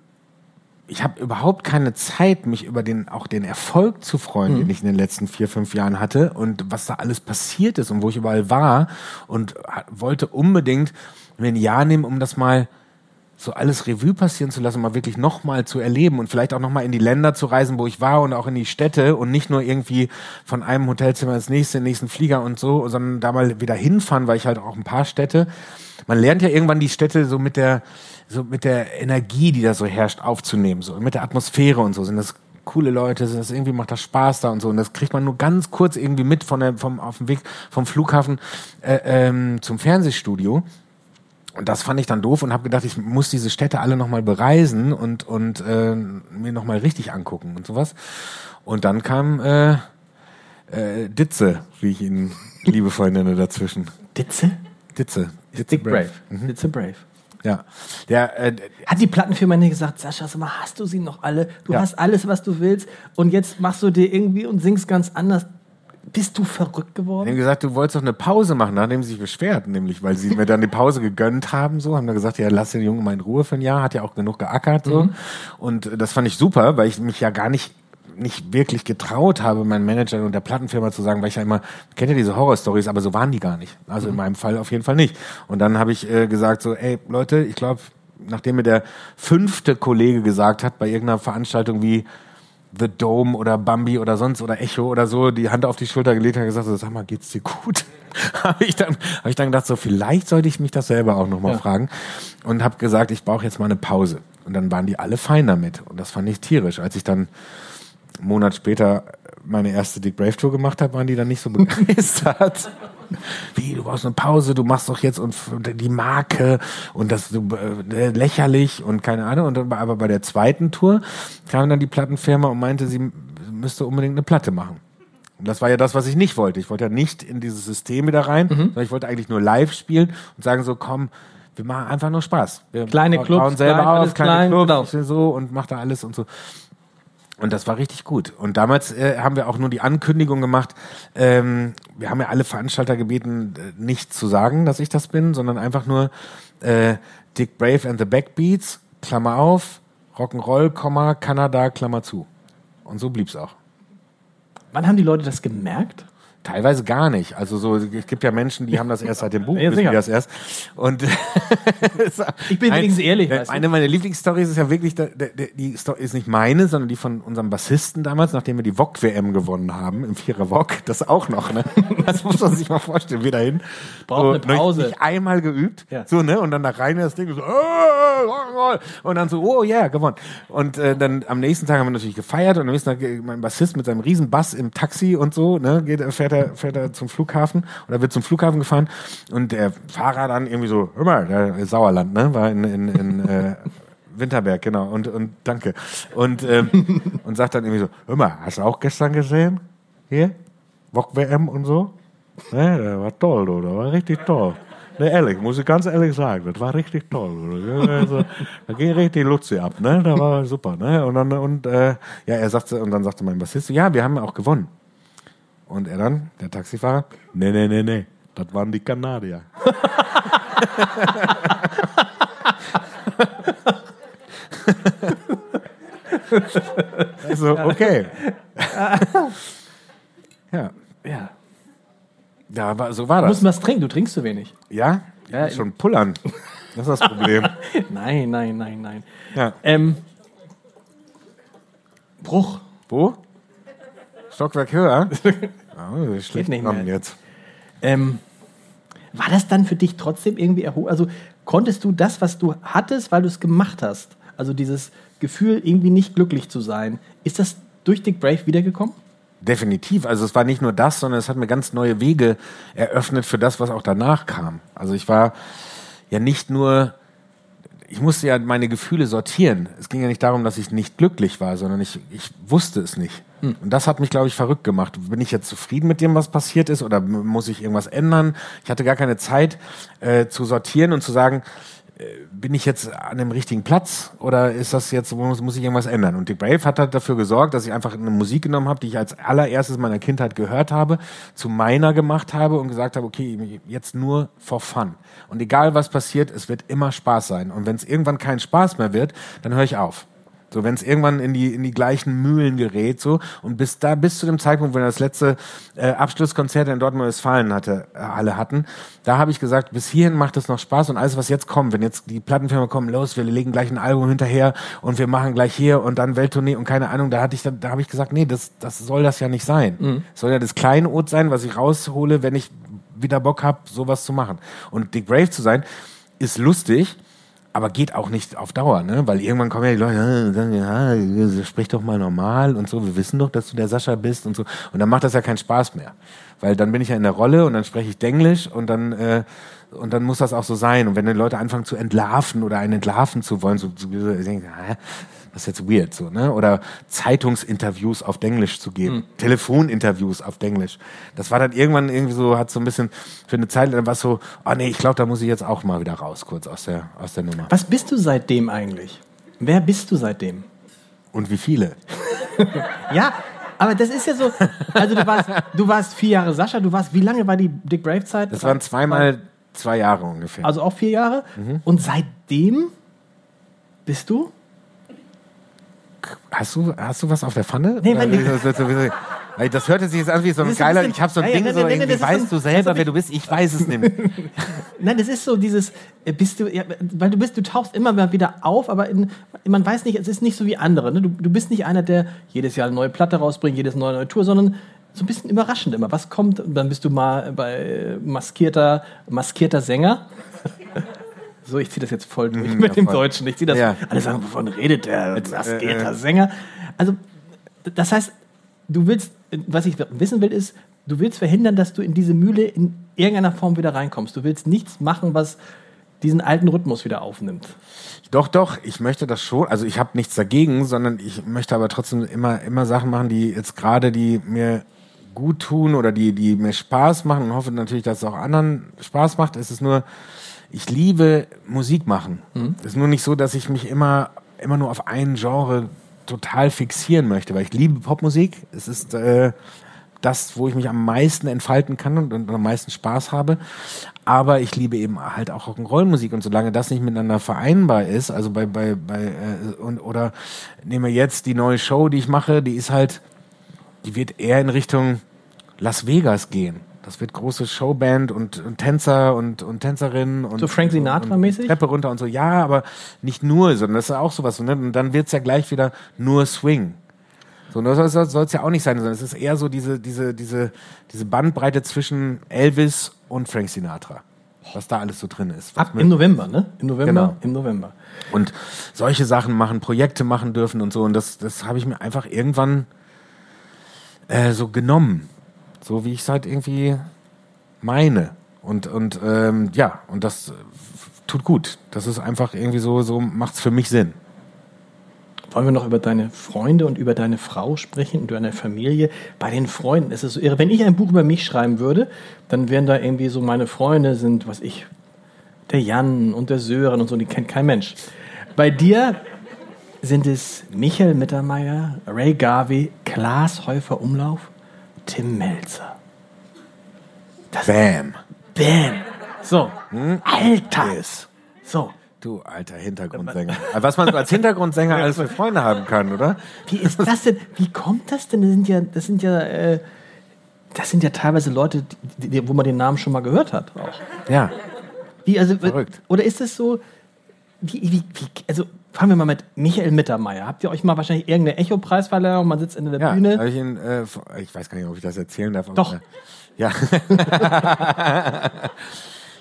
ich habe überhaupt keine Zeit, mich über den auch den Erfolg zu freuen,
Mhm.
den ich in den letzten vier, fünf Jahren hatte und was da alles passiert ist und wo ich überall war und wollte unbedingt mir ein Jahr nehmen, um das mal so alles Revue passieren zu lassen, mal wirklich nochmal zu erleben und vielleicht auch nochmal in die Länder zu reisen, wo ich war und auch in die Städte und nicht nur irgendwie von einem Hotelzimmer ins nächste, in den nächsten Flieger und so, sondern da mal wieder hinfahren, weil ich halt auch ein paar Städte. Man lernt ja irgendwann die Städte so mit der, so mit der Energie, die da so herrscht, aufzunehmen, so mit der Atmosphäre und so. Sind das coole Leute, sind das irgendwie macht das Spaß da und so. Und das kriegt man nur ganz kurz irgendwie mit von der, vom, auf dem Weg vom Flughafen äh, ähm, zum Fernsehstudio. Und das fand ich dann doof und habe gedacht, ich muss diese Städte alle nochmal bereisen und, und äh, mir nochmal richtig angucken und sowas. Und dann kam äh, äh, Ditze, wie ich ihn liebevoll nenne, dazwischen.
Ditze?
Ditze. Ditze
Dick Brave.
Mhm.
Ditze Brave.
Ja. Der, äh,
Hat die Plattenfirma nicht gesagt, Sascha, sag mal, hast du sie noch alle? Du
Ja.
hast alles, was du willst und jetzt machst du dir irgendwie und singst ganz anders. Bist du verrückt
Die haben
geworden?
gesagt, du wolltest doch eine Pause machen, nachdem sie sich beschwert, nämlich, weil sie mir dann die Pause gegönnt haben, so, haben dann gesagt, ja, lass den Jungen mal in Ruhe für ein Jahr, hat ja auch genug geackert, so. Und äh, das fand ich super, weil ich mich ja gar nicht, nicht wirklich getraut habe, meinen Manager und der Plattenfirma zu sagen, weil ich ja immer, kennt ja diese Horrorstories, aber so waren die gar nicht. Also in meinem Fall auf jeden Fall nicht. Und dann habe ich äh, gesagt so, ey, Leute, ich glaube, nachdem mir der fünfte Kollege gesagt hat, bei irgendeiner Veranstaltung wie, The Dome oder Bambi oder sonst oder Echo oder so die Hand auf die Schulter gelegt hat und gesagt, so, sag mal, geht's dir gut? habe ich dann habe ich dann gedacht, so vielleicht sollte ich mich das selber auch noch mal
Ja.
fragen und habe gesagt, ich brauche jetzt mal eine Pause. Und dann waren die alle fein damit und das fand ich tierisch. Als ich dann einen Monat später meine erste Dick Brave Tour gemacht habe, waren die dann nicht so begeistert. Wie, du brauchst eine Pause, du machst doch jetzt und die Marke und das so, äh, lächerlich und keine Ahnung. Und dann, aber bei der zweiten Tour kam dann die Plattenfirma und meinte, sie müsste unbedingt eine Platte machen. Und das war ja das, was ich nicht wollte. Ich wollte ja nicht in dieses System wieder rein,
Mhm.
sondern ich wollte eigentlich nur live spielen und sagen so, komm, wir machen einfach nur Spaß. Wir
Kleine
bauen
Clubs,
selber
klein,
auf, kleine
klein,
Clubs
genau.
so und macht da alles und so. Und das war richtig gut. Und damals äh, haben wir auch nur die Ankündigung gemacht. Ähm, wir haben ja alle Veranstalter gebeten, äh, nicht zu sagen, dass ich das bin, sondern einfach nur äh, Dick Brave and the Backbeats, Klammer auf, Rock'n'Roll, Komma, Kanada, Klammer zu. Und so blieb's auch.
Wann haben die Leute das gemerkt?
Teilweise gar nicht. Also so, es gibt ja Menschen, die haben das erst seit dem Buch,
Ja,
wissen die das erst. Und
Ich bin wenigstens ehrlich, du?
Eine meiner Lieblingsstories ist ja wirklich, die Story ist nicht meine, sondern die von unserem Bassisten damals, nachdem wir die VOG WM gewonnen haben im Vierer VOG. Das auch noch, ne? Das muss man sich mal vorstellen. Wir dahin.
Braucht eine Pause.
Nicht, einmal geübt.
Ja.
So, ne? Und dann da rein das Ding so, äh, und dann so, oh yeah, gewonnen. Und äh, dann am nächsten Tag haben wir natürlich gefeiert und am nächsten Tag mein Bassist mit seinem riesen Bass im Taxi und so, ne, geht, fährt er, fährt er zum Flughafen oder wird zum Flughafen gefahren und der Fahrer dann irgendwie so, hör mal, der Sauerland, ne, war in, in, in äh, Winterberg, genau, und, und danke. Und, ähm, und sagt dann irgendwie so, hör mal, hast du auch gestern gesehen? Hier? Wok WM und so? Ne, der war toll, du, der war richtig toll. Ne, ehrlich, muss ich ganz ehrlich sagen, das war richtig toll. oder? Also, da ging richtig Luzi ab, ne? Da war super, ne? Und dann, und, äh, ja, er sagte, und dann sagte mein Bassist, ja, wir haben auch gewonnen. Und er dann, der Taxifahrer, nee, nee, nee, nee, das waren die Kanadier. also, okay. ja,
Ja.
ja, so war
Du
das.
musst was trinken, du trinkst zu wenig.
Ja?
Ja,
ja schon pullern. Das ist das Problem.
Nein, nein, nein, nein.
ja.
Ähm, Bruch.
Wo? Stockwerk höher? Oh, schlecht
nicht mehr.
Jetzt.
Ähm, war das dann für dich trotzdem irgendwie erholt? Also konntest du das, was du hattest, weil du es gemacht hast? Also dieses Gefühl, irgendwie nicht glücklich zu sein, ist das durch Dick Brave wiedergekommen?
Definitiv. Also es war nicht nur das, sondern es hat mir ganz neue Wege eröffnet für das, was auch danach kam. Also ich war ja nicht nur, ich musste ja meine Gefühle sortieren. Es ging ja nicht darum, dass ich nicht glücklich war, sondern ich, ich wusste es nicht. Und das hat mich, glaube ich, verrückt gemacht. Bin ich jetzt zufrieden mit dem, was passiert ist, oder muss ich irgendwas ändern? Ich hatte gar keine Zeit äh, zu sortieren und zu sagen, äh, bin ich jetzt an dem richtigen Platz oder ist das jetzt, muss, muss ich irgendwas ändern? Und Dick Brave hat halt dafür gesorgt, dass ich einfach eine Musik genommen habe, die ich als allererstes in meiner Kindheit gehört habe, zu meiner gemacht habe und gesagt habe, okay, jetzt nur for fun. Und egal was passiert, es wird immer Spaß sein. Und wenn es irgendwann kein Spaß mehr wird, dann höre ich auf. So, wenn es irgendwann in die, in die gleichen Mühlen gerät, so. Und bis da, bis zu dem Zeitpunkt, wo wir das letzte äh, Abschlusskonzert in Dortmund-Westfalen hatte, äh, alle hatten, da habe ich gesagt, bis hierhin macht es noch Spaß und alles, was jetzt kommt, wenn jetzt die Plattenfirma kommen, los, wir legen gleich ein Album hinterher und wir machen gleich hier und dann Welttournee und keine Ahnung, da hatte ich dann, da habe ich gesagt, nee, das, das soll das ja nicht sein.
Mhm.
Soll ja das Kleinod sein, was ich raushole, wenn ich wieder Bock habe, sowas zu machen. Und Dick Brave zu sein, ist lustig, aber geht auch nicht auf Dauer, ne? Weil irgendwann kommen ja die Leute und sagen, ja, sprich doch mal normal und so, wir wissen doch, dass du der Sascha bist und so. Und dann macht das ja keinen Spaß mehr. Weil dann bin ich ja in der Rolle und dann spreche ich Denglisch und dann, äh, und dann muss das auch so sein. Und wenn die Leute anfangen zu entlarven oder einen entlarven zu wollen, so, so denken, hä? Das ist jetzt weird, so, ne? Oder Zeitungsinterviews auf Denglisch zu geben, Telefoninterviews auf Denglisch. Das war dann irgendwann irgendwie so, hat so ein bisschen für eine Zeit lang was so, oh nee, ich glaube, da muss ich jetzt auch mal wieder raus, kurz aus der, aus der Nummer.
Was bist du seitdem eigentlich? Wer bist du seitdem?
Und wie viele?
Ja, aber das ist ja so. Also du warst, du warst vier Jahre Sascha, du warst, wie lange war die Dick Brave Zeit?
Das waren zweimal zwei Jahre ungefähr.
Also auch vier Jahre. Und seitdem bist du?
Hast du, hast du was auf der Pfanne?
Nee, weil-
das, das, hörte sich jetzt an wie so ein geiler, ich habe so ein
Ja, ja,
Ding,
nee,
so
nee, nee,
irgendwie,
ist
weißt
so-
du selber,
hab
wer du bist? Ich weiß es nicht.
Nein, das ist so dieses, äh, bist du, ja, weil du bist, du tauchst immer mal wieder auf, aber in, man weiß nicht, es ist nicht so wie andere. Ne? Du, du bist nicht einer, der jedes Jahr eine neue Platte rausbringt, jedes neue neue Tour, sondern so ein bisschen überraschend immer. Was kommt? Und dann bist du mal bei maskierter, maskierter Sänger. So, ich ziehe das jetzt voll durch
Mhm,
mit
ja,
dem
voll.
Deutschen. Ich ziehe das.
Ja.
Alle sagen, wovon redet der maskierter
äh,
Sänger? Also, das heißt, du willst, was ich wissen will, ist, du willst verhindern, dass du in diese Mühle in irgendeiner Form wieder reinkommst. Du willst nichts machen, was diesen alten Rhythmus wieder aufnimmt.
Doch, doch, ich möchte das schon. Also ich habe nichts dagegen, sondern ich möchte aber trotzdem immer, immer Sachen machen, die jetzt gerade, die mir gut tun oder die, die mir Spaß machen und hoffe natürlich, dass es auch anderen Spaß macht. Es ist nur, ich liebe Musik machen. Es ist nur nicht so, dass ich mich immer, immer nur auf ein Genre total fixieren möchte, weil ich liebe Popmusik. Es ist äh, das, wo ich mich am meisten entfalten kann und, und am meisten Spaß habe. Aber ich liebe eben halt auch Rock'n'Roll-Musik und solange das nicht miteinander vereinbar ist, also bei, bei, bei äh, und, oder nehmen wir jetzt die neue Show, die ich mache, die ist halt, die wird eher in Richtung Las Vegas gehen. Das wird große Showband und, und Tänzer und, und Tänzerinnen und
So Frank Sinatra-mäßig?
Treppe runter und so. Ja, aber nicht nur, sondern das ist auch sowas. Ne? Und dann wird's ja gleich wieder nur Swing. So, das soll es ja auch nicht sein, sondern es ist eher so diese, diese, diese, diese Bandbreite zwischen Elvis und Frank Sinatra. Was da alles so drin ist.
Ab im November, ne? Im November,
Genau.
im November.
und solche Sachen machen, Projekte machen dürfen und so. Und das, das habe ich mir einfach irgendwann äh, so genommen. So wie ich es halt irgendwie meine. Und, und ähm, ja, und das äh, tut gut. Das ist einfach irgendwie so, so macht es für mich Sinn.
Wollen wir noch über deine Freunde und über deine Frau sprechen und über deine Familie? Bei den Freunden ist es so irre. Wenn ich ein Buch über mich schreiben würde, dann wären da irgendwie so meine Freunde sind, was ich, der Jan und der Sören und so, die kennt kein Mensch. Bei dir sind es Michael Mittermeier, Ray Garvey, Klaas Häufer Umlauf, Tim Melzer.
Bam.
Bam. So. Alter.
Yes.
So.
Du alter Hintergrundsänger. Was man so als Hintergrundsänger alles für Freunde haben kann, oder?
Wie ist das denn? Wie kommt das denn? Das sind ja, das sind ja, äh, das sind ja teilweise Leute, die, die, wo man den Namen schon mal gehört hat. Auch.
Ja.
Wie, also,
Verrückt.
Oder ist es so, wie, wie, wie, also fangen wir mal mit Michael Mittermeier. Habt ihr euch mal wahrscheinlich irgendeine Echo-Preisverleihung, man sitzt in der
Ja,
Bühne?
ich, ihn, äh, ich weiß gar nicht, ob ich das erzählen darf. aber-
Doch.
Ja.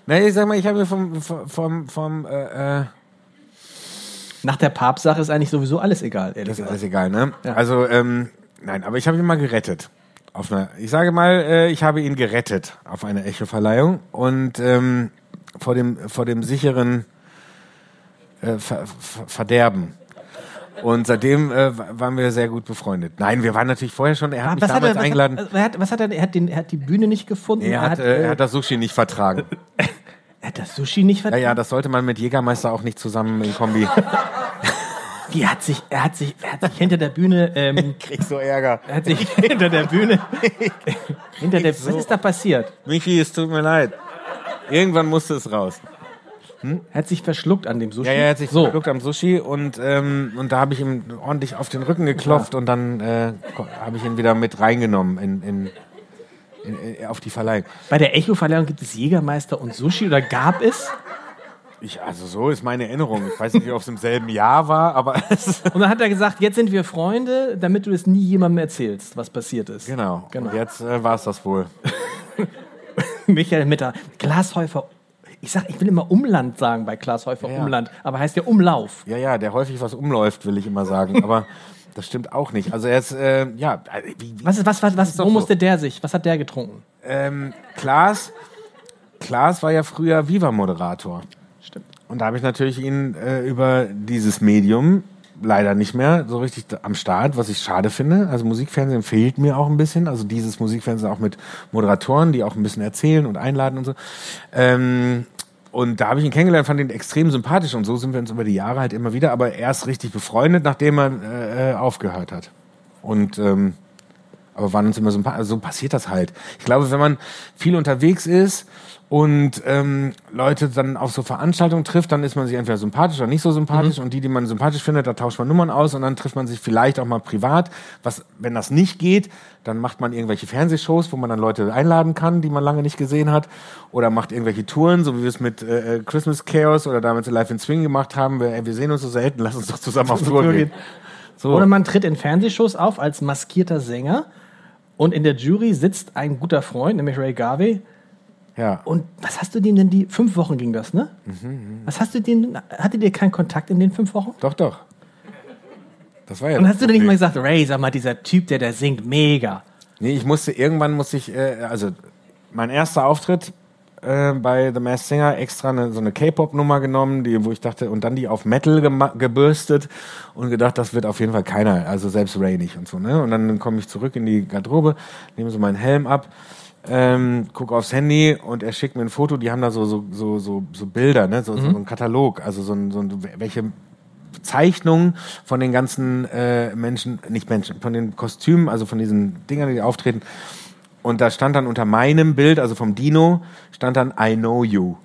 nee, ich sag mal, ich habe mir vom, vom, vom äh, äh,
Nach der Papstsache ist eigentlich sowieso alles egal, ehrlich
das ist
gesagt.
alles egal, ne?
Ja.
Also, ähm, nein, aber ich habe ihn mal gerettet. Auf einer, ich sage mal, äh, ich habe ihn gerettet auf einer Echo-Verleihung und ähm, vor dem vor dem sicheren äh, Ver, Ver, Verderben. Und seitdem äh, waren wir sehr gut befreundet. Nein, wir waren natürlich vorher schon. Er hat mich
Was hat, er,
damals
was,
eingeladen.
hat, was, hat, was hat er? Er hat, den, er hat die Bühne nicht gefunden.
er, hat, äh, er hat das Sushi nicht vertragen.
er hat das Sushi nicht
Ja,
vertragen.
ja, das sollte man mit Jägermeister auch nicht zusammen in Kombi.
Wie hat sich, er hat sich, er hat sich hinter der Bühne, ähm,
Krieg so Ärger.
er hat sich hinter der Bühne, hinter der,
so-
was ist da passiert?
Michi, es tut mir leid. Irgendwann musste es raus.
Er hat sich verschluckt an dem Sushi.
Ja, ja, er hat sich
so.
verschluckt am Sushi und, ähm, und da habe ich ihm ordentlich auf den Rücken geklopft und dann äh, habe ich ihn wieder mit reingenommen in, in, in, in, auf die Verleihung.
Bei der Echo-Verleihung gibt es Jägermeister und Sushi oder gab es?
Ich, also so ist meine Erinnerung. Ich weiß nicht, ob es im selben Jahr war, aber
Und dann hat er gesagt, jetzt sind wir Freunde, damit du es nie jemandem erzählst, was passiert ist.
genau.
Genau.
Und jetzt äh, war es das wohl.
Michael Mitter, Glashäufer. Ich sag, ich will immer Umland sagen bei Glashäufer
Ja.
Umland, aber heißt ja Umlauf.
Ja, ja, der häufig was umläuft, will ich immer sagen. Aber das stimmt auch nicht. Also er ist, äh, ja, äh, wie, wie,
Was ist, was, was, was, wo
so.
musste der sich? Was hat der getrunken?
ähm, Klaas, Klaas war ja früher Viva-Moderator.
Stimmt.
Und da habe ich natürlich ihn äh, über dieses Medium leider nicht mehr so richtig am Start, was ich schade finde. Also Musikfernsehen fehlt mir auch ein bisschen. Also dieses Musikfernsehen auch mit Moderatoren, die auch ein bisschen erzählen und einladen und so. Ähm, und da habe ich ihn kennengelernt, fand ihn extrem sympathisch und so sind wir uns über die Jahre halt immer wieder, aber erst richtig befreundet, nachdem er äh, äh, aufgehört hat. Und ähm, aber waren uns immer so, also so passiert das halt. Ich glaube, wenn man viel unterwegs ist und ähm, Leute dann auf so Veranstaltungen trifft, dann ist man sich entweder sympathisch oder nicht so sympathisch und die, die man sympathisch findet, da tauscht man Nummern aus und dann trifft man sich vielleicht auch mal privat. Was, wenn das nicht geht, dann macht man irgendwelche Fernsehshows, wo man dann Leute einladen kann, die man lange nicht gesehen hat oder macht irgendwelche Touren, so wie wir es mit äh, äh, Christmas Chaos oder damals Live in Swing gemacht haben. Wir, ey, wir sehen uns so selten, lass uns doch zusammen auf Tour gehen. So.
Oder man tritt in Fernsehshows auf als maskierter Sänger und in der Jury sitzt ein guter Freund, nämlich Ray Garvey.
Ja.
Und was hast du dem denn die fünf Wochen ging das, ne?
Mhm,
Was hast du dem? Hattet ihr keinen Kontakt in den fünf Wochen?
Doch, doch. Das war ja
Und hast du denn nicht mal gesagt, Ray, sag mal, dieser Typ, der da singt, mega.
Nee, ich musste, irgendwann musste ich, äh, also mein erster Auftritt äh, bei The Masked Singer extra eine, so eine K-Pop-Nummer genommen, die, wo ich dachte, und dann die auf Metal gebürstet und gedacht, das wird auf jeden Fall keiner, also selbst Ray nicht und so, ne? Und dann komme ich zurück in die Garderobe, nehme so meinen Helm ab, ähm, gucke aufs Handy und er schickt mir ein Foto, die haben da so, so, so, so, so Bilder, ne? So, so ein Katalog, also so ein, so ein, welche Zeichnungen von den ganzen äh, Menschen, nicht Menschen, von den Kostümen, also von diesen Dingern, die auftreten. Und da stand dann unter meinem Bild, also vom Dino, stand dann I know you.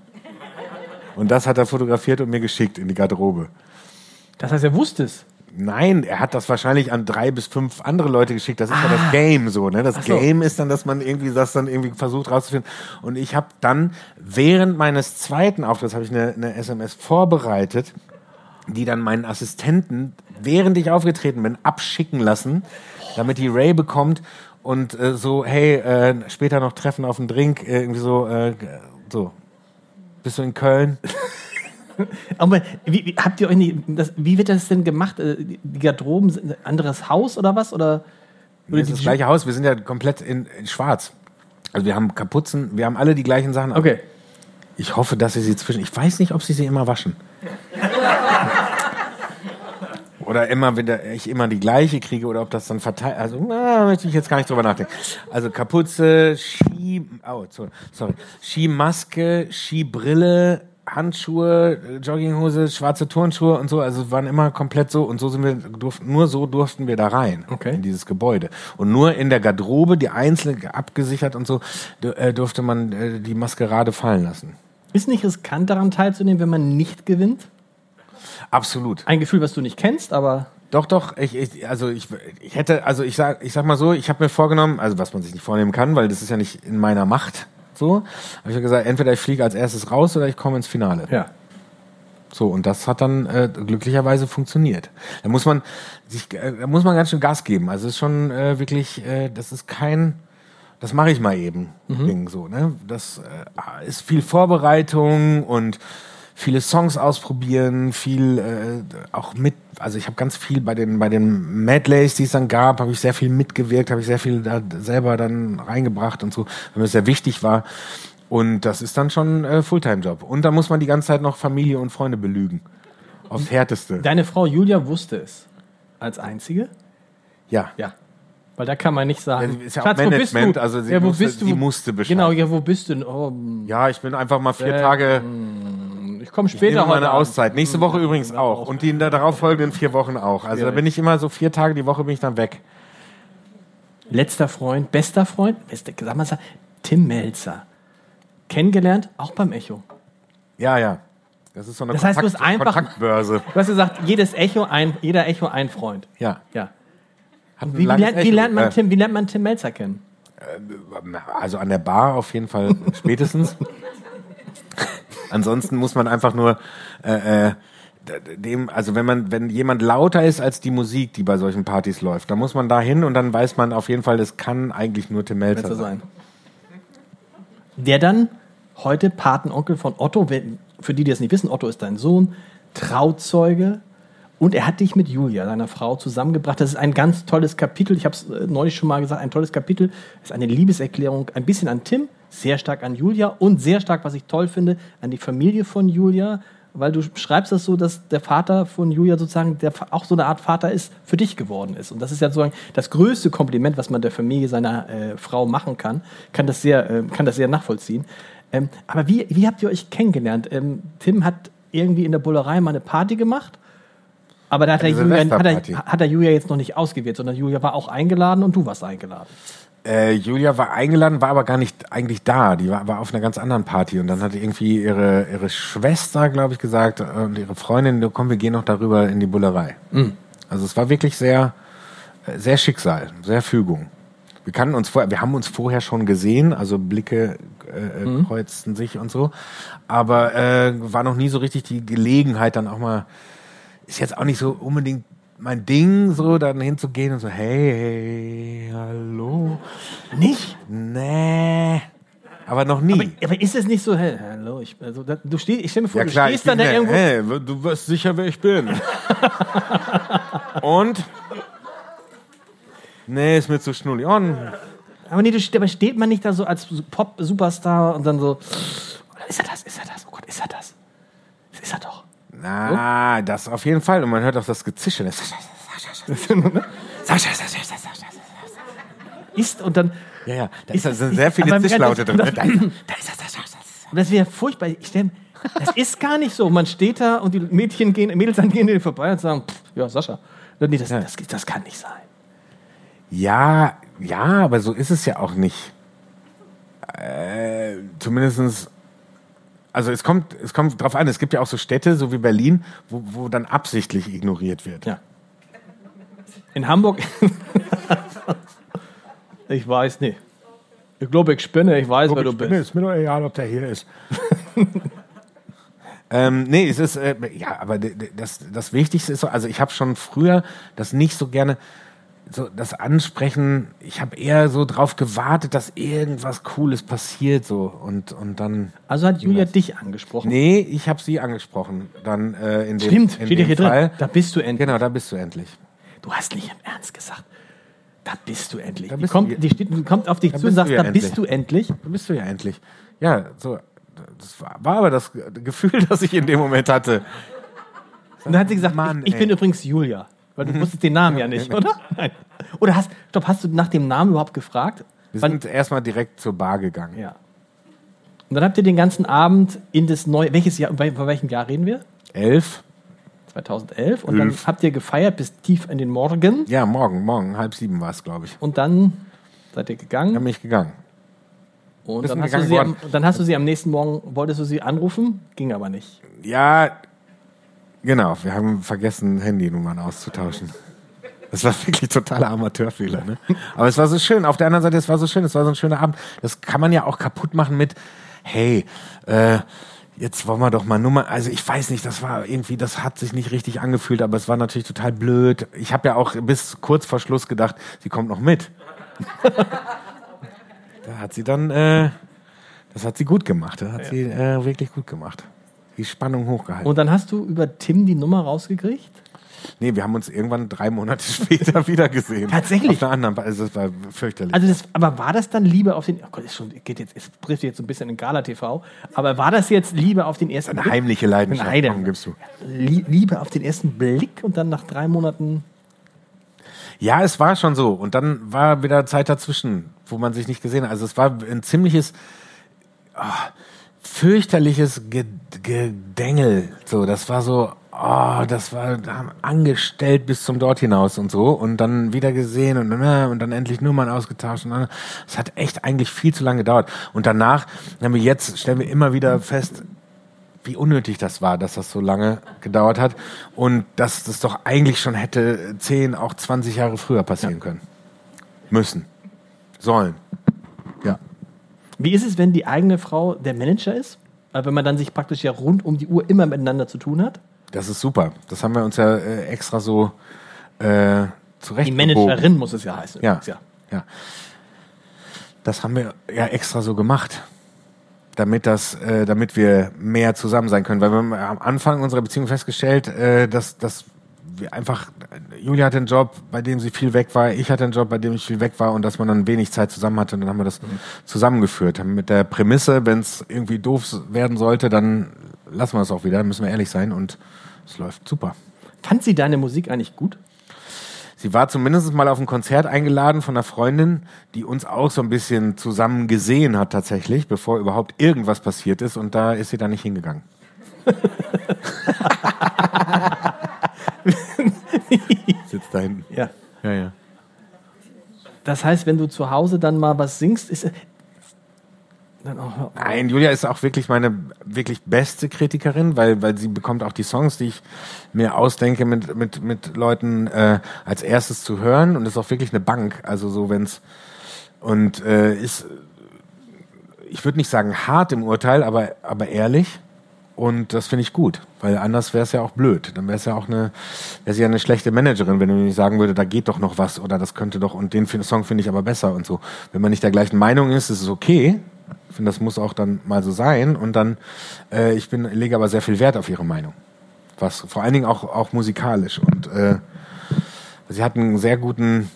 Und das hat er fotografiert und mir geschickt in die Garderobe.
Das heißt, er wusste es.
Nein, er hat das wahrscheinlich an drei bis fünf andere Leute geschickt. Das ist ja das Game so, ne? Das
Ah. so.
Game ist dann, dass man irgendwie das dann irgendwie versucht rauszufinden. Und ich habe dann während meines zweiten Auftritts habe ich eine, eine SMS vorbereitet, die dann meinen Assistenten, während ich aufgetreten bin, abschicken lassen, damit die Ray bekommt und äh, so, hey, äh, später noch treffen auf einen Drink, äh, irgendwie so, äh, so. Bist du in Köln?
Aber wie, wie, habt ihr euch nicht, das, wie wird das denn gemacht? Äh, Die Garderoben, sind ein anderes Haus oder was? Oder, oder
Das ist das gleiche Haus, wir sind ja komplett in, in schwarz. Also wir haben Kapuzen, wir haben alle die gleichen Sachen.
Okay.
Ich hoffe, dass sie sie zwischen. Ich weiß nicht, ob sie sie immer waschen. oder immer, wenn der- ich immer die gleiche kriege oder ob das dann verteilt. Also, na, möchte ich jetzt gar nicht drüber nachdenken. Also Kapuze, Ski, oh, so- sorry, Skimaske, Skibrille, Handschuhe, Jogginghose, schwarze Turnschuhe und so. Also waren immer komplett so und so sind wir durften nur so durften wir da rein
Okay.
in dieses Gebäude und nur in der Garderobe, die einzeln abgesichert und so, äh, durfte man äh, die Maskerade fallen lassen.
Ist nicht riskant daran teilzunehmen, wenn man nicht gewinnt?
Absolut.
Ein Gefühl, was du nicht kennst, aber
Doch, doch. Ich, ich, also ich, ich hätte, also ich sag, ich sag mal so, ich habe mir vorgenommen, also was man sich nicht vornehmen kann, weil das ist ja nicht in meiner Macht. So, habe ich mir gesagt, entweder ich fliege als erstes raus oder ich komme ins Finale.
ja.
So und das hat dann äh, glücklicherweise funktioniert. Da muss man sich, äh, da muss man ganz schön Gas geben. Also es ist schon äh, wirklich, äh, das ist kein, das mache ich mal eben Ding so. Ne, das äh, ist viel Vorbereitung und viele Songs ausprobieren, viel äh, auch mit. Also ich habe ganz viel bei den bei den Medleys, die es dann gab, habe ich sehr viel mitgewirkt, habe ich sehr viel da selber dann reingebracht und so, weil mir das sehr wichtig war. Und das ist dann schon äh, Fulltime-Job. Und da muss man die ganze Zeit noch Familie und Freunde belügen. Aufs Härteste.
Deine Frau Julia wusste es. Als einzige?
Ja.
Ja. Weil da kann man nicht sagen.
Ja, ist ja auch
Schatz, bist
Management, also sie
ja, wo
musste-
bist du?
sie musste Bescheid.
Genau, ja, wo bist du? denn? Oh, hm,
Ja, ich bin einfach mal vier
Äh,
Tage.
Ich komme
Ich
später
nehme
heute
meine
Abend.
Auszeit. Nächste Woche übrigens auch. Und die in der darauffolgenden vier Wochen auch. Also da bin ich immer so vier Tage die Woche bin ich dann weg.
Letzter Freund, bester Freund, beste, sag mal, Tim Melzer. Kennengelernt, auch beim Echo.
Ja, ja. Das ist so eine
Das heißt, du hast einfach-
Kontaktbörse.
Du hast gesagt, jedes Echo ein, jeder Echo ein Freund.
Ja.
Ja. Wie, lernt, wie, lernt man
Äh,
Tim, wie lernt man Tim Melzer kennen?
Also an der Bar auf jeden Fall spätestens. Ansonsten muss man einfach nur äh, äh, dem, also wenn man, wenn jemand lauter ist als die Musik, die bei solchen Partys läuft, dann muss man da hin und dann weiß man auf jeden Fall, das kann eigentlich nur Tim Melzer sein.
sein. Der dann heute Patenonkel von Otto, für die, die das nicht wissen, Otto ist dein Sohn, Trauzeuge. Und er hat dich mit Julia, seiner Frau, zusammengebracht. Das ist ein ganz tolles Kapitel. Ich habe es äh, neulich schon mal gesagt. Ein tolles Kapitel. Das ist eine Liebeserklärung, ein bisschen an Tim, sehr stark an Julia und sehr stark, was ich toll finde, an die Familie von Julia. Weil du schreibst das so, dass der Vater von Julia sozusagen, der auch so eine Art Vater ist, für dich geworden ist. Und das ist ja sozusagen das größte Kompliment, was man der Familie seiner äh, Frau machen kann. Kann das sehr, äh, kann das sehr nachvollziehen. Ähm, aber wie, wie habt ihr euch kennengelernt? Ähm, Tim hat irgendwie in der Bullerei mal eine Party gemacht. Aber da hat,
Eine
er Julia, hat, er, hat er Julia jetzt noch nicht ausgewählt, sondern Julia war auch eingeladen und du warst eingeladen.
Äh, Julia war eingeladen, war aber gar nicht eigentlich da. Die war, war auf einer ganz anderen Party und dann hat irgendwie ihre, ihre Schwester, glaube ich, gesagt und ihre Freundin, "Du, komm, wir gehen noch darüber in die Bullerei. Also es war wirklich sehr, sehr Schicksal, sehr Fügung. Wir kannten uns vorher, wir haben uns vorher schon gesehen, also Blicke äh, kreuzten sich und so, aber äh, war noch nie so richtig die Gelegenheit, dann auch mal, ist jetzt auch nicht so unbedingt mein Ding, so dann hinzugehen und so, hey, hey hallo.
Nicht?
Nee. Aber noch nie.
Aber ist es nicht so, hey, hallo, ich, also, da, du stehst, ich stell mir vor,
ja
du
klar,
stehst dann da irgendwo.
hey, du weißt sicher, wer ich bin. und? Nee, ist mir zu schnullig. Und?
Aber nee, du, aber steht man nicht da so als Pop-Superstar und dann so, ist er das, ist er das, oh Gott, ist er das? Das ist er doch.
Na, das auf jeden Fall. Und man hört auch das Gezische.
Ist und dann,
ja, ja, da
Ist
sind sehr viele Zischlaute drin. Da,
da ist das. Und das wäre furchtbar. Ich stell, das ist gar nicht so. Man steht da und die Mädchen gehen, Mädels dann gehen vorbei und sagen, pff, ja, Sascha. Nee, das, das, das kann nicht sein.
Ja, ja, aber so ist es ja auch nicht. Äh, zumindestens, also es kommt, es kommt drauf an, es gibt ja auch so Städte, so wie Berlin, wo, wo dann absichtlich ignoriert wird.
Ja. In Hamburg. ich weiß nicht. Ich glaube, ich spinne, ich weiß, wer du bist.
Ist mir doch egal, ob der hier ist. ähm, nee, es ist, äh, ja, aber das, das Wichtigste ist so, also ich habe schon früher das nicht so gerne, so das Ansprechen, ich habe eher so drauf gewartet, dass irgendwas Cooles passiert so und, und dann,
Also hat Julia dich angesprochen.
nee, ich habe sie angesprochen, dann äh, in dem,
Stimmt,
in
steht
dem
hier drin.
Fall.
Da bist du endlich.
Genau, da bist du endlich.
Du hast nicht im Ernst gesagt. Da bist du endlich.
Da
die,
bist
kommt,
du-
die, steht, kommt auf dich zu und
bist
sagt, da bist
endlich.
du endlich.
Da bist du ja endlich. Ja, so, das war, war aber das Gefühl, das ich in dem Moment hatte.
Und dann hat sie gesagt,
Mann,
ich, ich bin übrigens Julia. Weil du wusstest den Namen ja nicht, oder? Nein. Oder hast, stopp, hast du nach dem Namen überhaupt gefragt?
Wir
Wann-
sind erstmal direkt zur Bar gegangen.
ja. Und dann habt ihr den ganzen Abend in das neue, welches Jahr, bei, bei welchem Jahr reden wir?
Elf?
2011. Und dann
Elf.
habt ihr gefeiert bis tief in den Morgen.
Ja, morgen, morgen, halb sieben war es, glaube ich.
Und dann seid ihr gegangen.
Dann bin ich gegangen.
und dann hast, du
gegangen
sie am, dann hast du sie am nächsten Morgen, wolltest du sie anrufen? Ging aber nicht.
Ja, genau, wir haben vergessen, Handynummern auszutauschen. Das war wirklich totaler Amateurfehler, ne? Aber es war so schön. Auf der anderen Seite, es war so schön, es war so ein schöner Abend. Das kann man ja auch kaputt machen mit, hey, äh, jetzt wollen wir doch mal Nummer. Also ich weiß nicht, das war irgendwie, das hat sich nicht richtig angefühlt, aber es war natürlich total blöd. Ich habe ja auch bis kurz vor Schluss gedacht, sie kommt noch mit. da hat sie dann, äh, das hat sie gut gemacht. Das hat sie äh, wirklich gut gemacht. Die Spannung hochgehalten.
Und dann hast du über Tim die Nummer rausgekriegt?
Nee, wir haben uns irgendwann drei Monate später wieder gesehen.
Tatsächlich?
Auf einer anderen, also das war fürchterlich.
Also das, aber war das dann Liebe auf den, oh Gott, ist schon, geht jetzt, es trifft jetzt so ein bisschen in Gala TV, aber war das jetzt Liebe auf den ersten
eine
Blick?
heimliche Leidenschaft.
Nein,
Komm, gibst du.
Lie- Liebe auf den ersten Blick und dann nach drei Monaten,
Ja, es war schon so. Und dann war wieder Zeit dazwischen, wo man sich nicht gesehen hat. Also es war ein ziemliches ah, fürchterliches Ge- Gedängel. So, das war so, oh, das war angestellt bis zum dort hinaus und so. Und dann wieder gesehen und dann, äh, und dann endlich Nummern ausgetauscht. Und dann, es hat echt eigentlich viel zu lange gedauert. Und danach haben wir jetzt, stellen wir immer wieder fest, wie unnötig das war, dass das so lange gedauert hat und dass das doch eigentlich schon hätte 10, auch 20 Jahre früher passieren können. Müssen. Sollen.
Wie ist es, wenn die eigene Frau der Manager ist? Wenn man dann sich praktisch ja rund um die Uhr immer miteinander zu tun hat?
Das ist super. Das haben wir uns ja äh, extra so äh, zurecht.
Die Managerin muss es ja heißen.
Ja.
ja.
Ja. Das haben wir ja extra so gemacht. Damit das, äh, damit wir mehr zusammen sein können. Weil wir haben am Anfang unserer Beziehung festgestellt, äh, dass, dass einfach, Julia hatte einen Job, bei dem sie viel weg war, ich hatte einen Job, bei dem ich viel weg war und dass man dann wenig Zeit zusammen hatte und dann haben wir das zusammengeführt. Haben Mit der Prämisse, wenn es irgendwie doof werden sollte, dann lassen wir es auch wieder, müssen wir ehrlich sein und es läuft super.
Fand sie deine Musik eigentlich gut?
Sie war zumindest mal auf ein Konzert eingeladen von einer Freundin, die uns auch so ein bisschen zusammen gesehen hat tatsächlich, bevor überhaupt irgendwas passiert ist. Und da ist sie dann nicht hingegangen. Sitzt da hinten.
Ja.
Ja, ja.
Das heißt, wenn du zu Hause dann mal was singst, ist dann auch,
Nein, Julia ist auch wirklich meine wirklich beste Kritikerin, weil, weil sie bekommt auch die Songs, die ich mir ausdenke, mit, mit, mit Leuten äh, als erstes zu hören und ist auch wirklich eine Bank. Also so, wenn's und äh, ist, ich würde nicht sagen hart im Urteil, aber, aber ehrlich. Und das finde ich gut, weil anders wäre es ja auch blöd. Dann wäre es ja auch eine, wäre sie ja eine schlechte Managerin, wenn du nicht sagen würde, da geht doch noch was oder das könnte doch und den Song finde ich aber besser und so. Wenn man nicht der gleichen Meinung ist, ist es okay. Ich finde, das muss auch dann mal so sein. Und dann, äh, ich bin, lege aber sehr viel Wert auf ihre Meinung. Was vor allen Dingen auch, auch musikalisch. Und äh, sie hat einen sehr guten,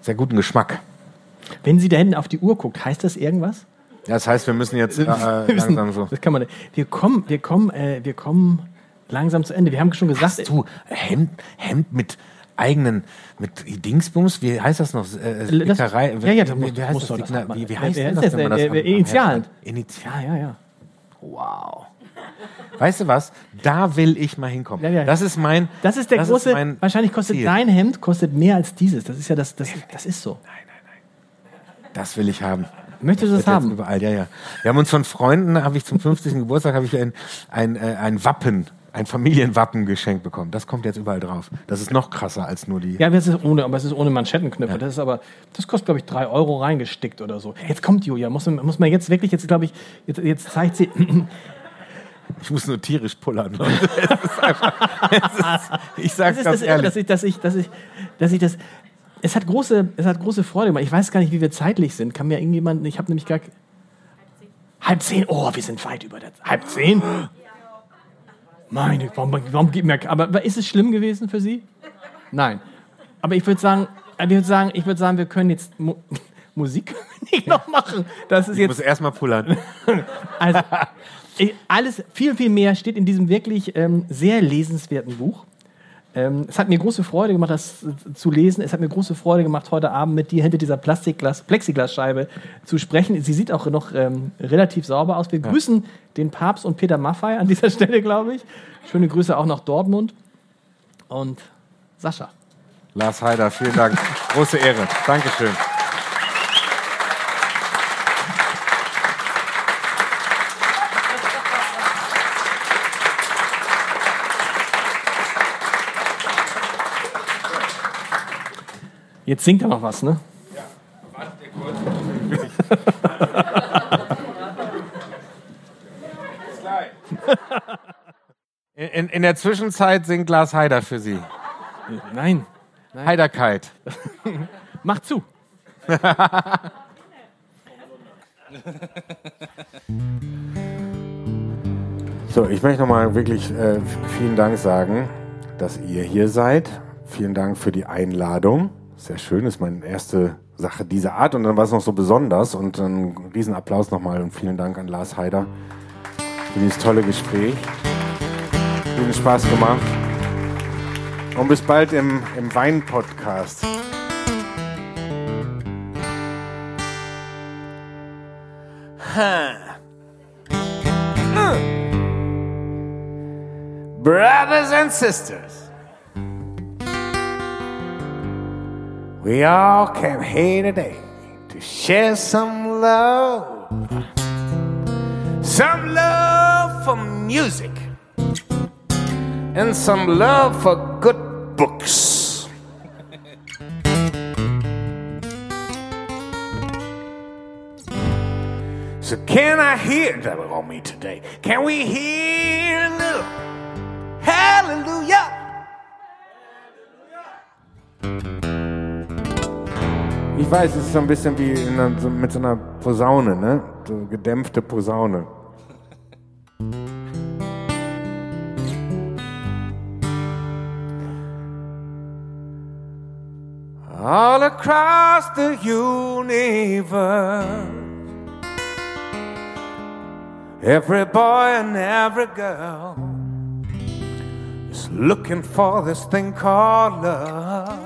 sehr guten Geschmack.
wenn sie da hinten auf die Uhr guckt, heißt das irgendwas?
Ja, das heißt, wir müssen jetzt äh, langsam so.
Das kann man. Wir kommen, wir kommen, äh, wir kommen langsam zu Ende. Wir haben schon gesagt,
Hast du Hemd, Hemd mit eigenen, mit Dingsbums, wie heißt das noch? Äh,
Das-
Stickerei?
ja, ja, da
wie, wie heißt
muss
das?
das man-
wie, heißt
ist
das,
das
wenn man das
Initialen.
Initialen.
ja, ja, ja.
Wow. Weißt du was? Da will ich mal hinkommen.
Ja, ja.
Das ist mein.
Das ist der große.
mein
wahrscheinlich kostet
Ziel.
dein Hemd kostet mehr als dieses. Das ist ja das. Das, das ist so.
Das will ich haben.
Möchtest du das
jetzt
haben?
Überall, ja, ja. Wir haben uns von Freunden, habe ich zum 50. Geburtstag, habe ich ein, ein, äh, ein Wappen, ein Familienwappen geschenkt bekommen. Das kommt jetzt überall drauf. Das ist noch krasser als nur die.
Ja, aber es ist ohne, aber es ist ohne Manschettenknöpfe. Das ist aber, das kostet glaube ich drei Euro reingestickt oder so. Jetzt kommt Julia. Muss, man- muss man jetzt wirklich jetzt glaube ich jetzt, jetzt zeigt sie.
Ich muss nur tierisch pullern. Es ist einfach, es ist, ich sag's
Das
ganz
das,
ehrlich.
dass ich, dass ich, dass ich, dass ich das. Es hat große, es hat große Freude gemacht. Ich weiß gar nicht, wie wir zeitlich sind. Kann mir irgendjemand, ich habe nämlich gar halb zehn. Oh, wir sind weit über der halb zehn. Meine, warum, warum gibt mir? Aber ist es schlimm gewesen für Sie? Nein. Aber ich würde sagen, ich würde sagen, ich würde sagen, wir können jetzt Mu Musik nicht noch machen. Das ist
ich muss erstmal pullern.
also, ich- alles, viel, viel mehr steht in diesem wirklich ähm, sehr lesenswerten Buch. Ähm, es hat mir große Freude gemacht, das äh, zu lesen. Es hat mir große Freude gemacht, heute Abend mit dir hinter dieser Plastikglas, Plexiglasscheibe zu sprechen. Sie sieht auch noch ähm, relativ sauber aus. Wir grüßen den Papst und Peter Maffei an dieser Stelle, glaube ich. Schöne Grüße auch nach Dortmund. Und Sascha.
Lars Heider, vielen Dank. Große Ehre. Dankeschön.
Jetzt singt er noch was, ne?
In, in, in der Zwischenzeit singt Lars Heider für Sie.
Nein.
Heiderkeit.
Mach zu.
So, ich möchte nochmal wirklich äh, vielen Dank sagen, dass ihr hier seid. Vielen Dank für die Einladung. Sehr schön, ist meine erste Sache dieser Art und dann war es noch so besonders und einen Riesenapplaus nochmal und vielen Dank an Lars Heider für dieses tolle Gespräch. Vielen Spaß gemacht. Und bis bald im, im Wein-Podcast. Brothers and sisters, we all came here today to share some love. Some love for music and some love for good books. So can I hear that on me today? Can we hear a little hallelujah? Ich weiß, es ist so ein bisschen wie einer, so mit so einer Posaune, ne? So gedämpfte Posaune. All across the universe, every boy and every girl is looking for this thing called love.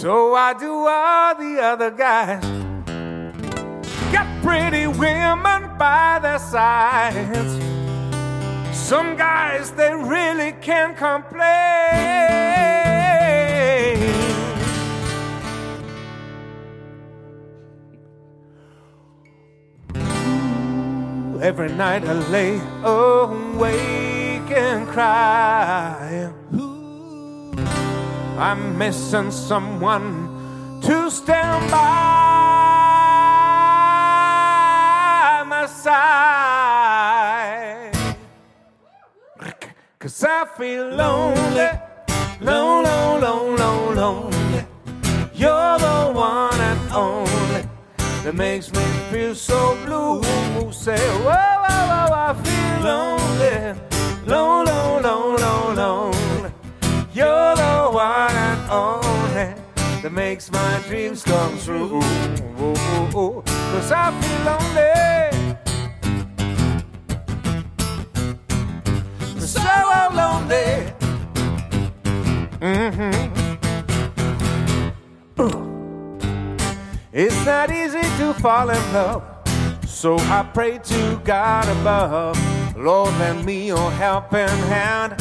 So I do all the other guys. Got pretty women by their sides. Some guys, they really can't complain. Ooh, every night I lay awake and cry. I'm missing someone to stand by my side. Cause I feel lonely, lonely, lonely, lonely. You're the one and only that makes me feel so blue. Say, whoa, whoa, whoa, I feel lonely, lonely, lonely, lonely. You're the one and only that makes my dreams come true. Cause I feel lonely. So lonely. Mm-hmm. It's not easy to fall in love. So I pray to God above. Lord, lend me your helping hand.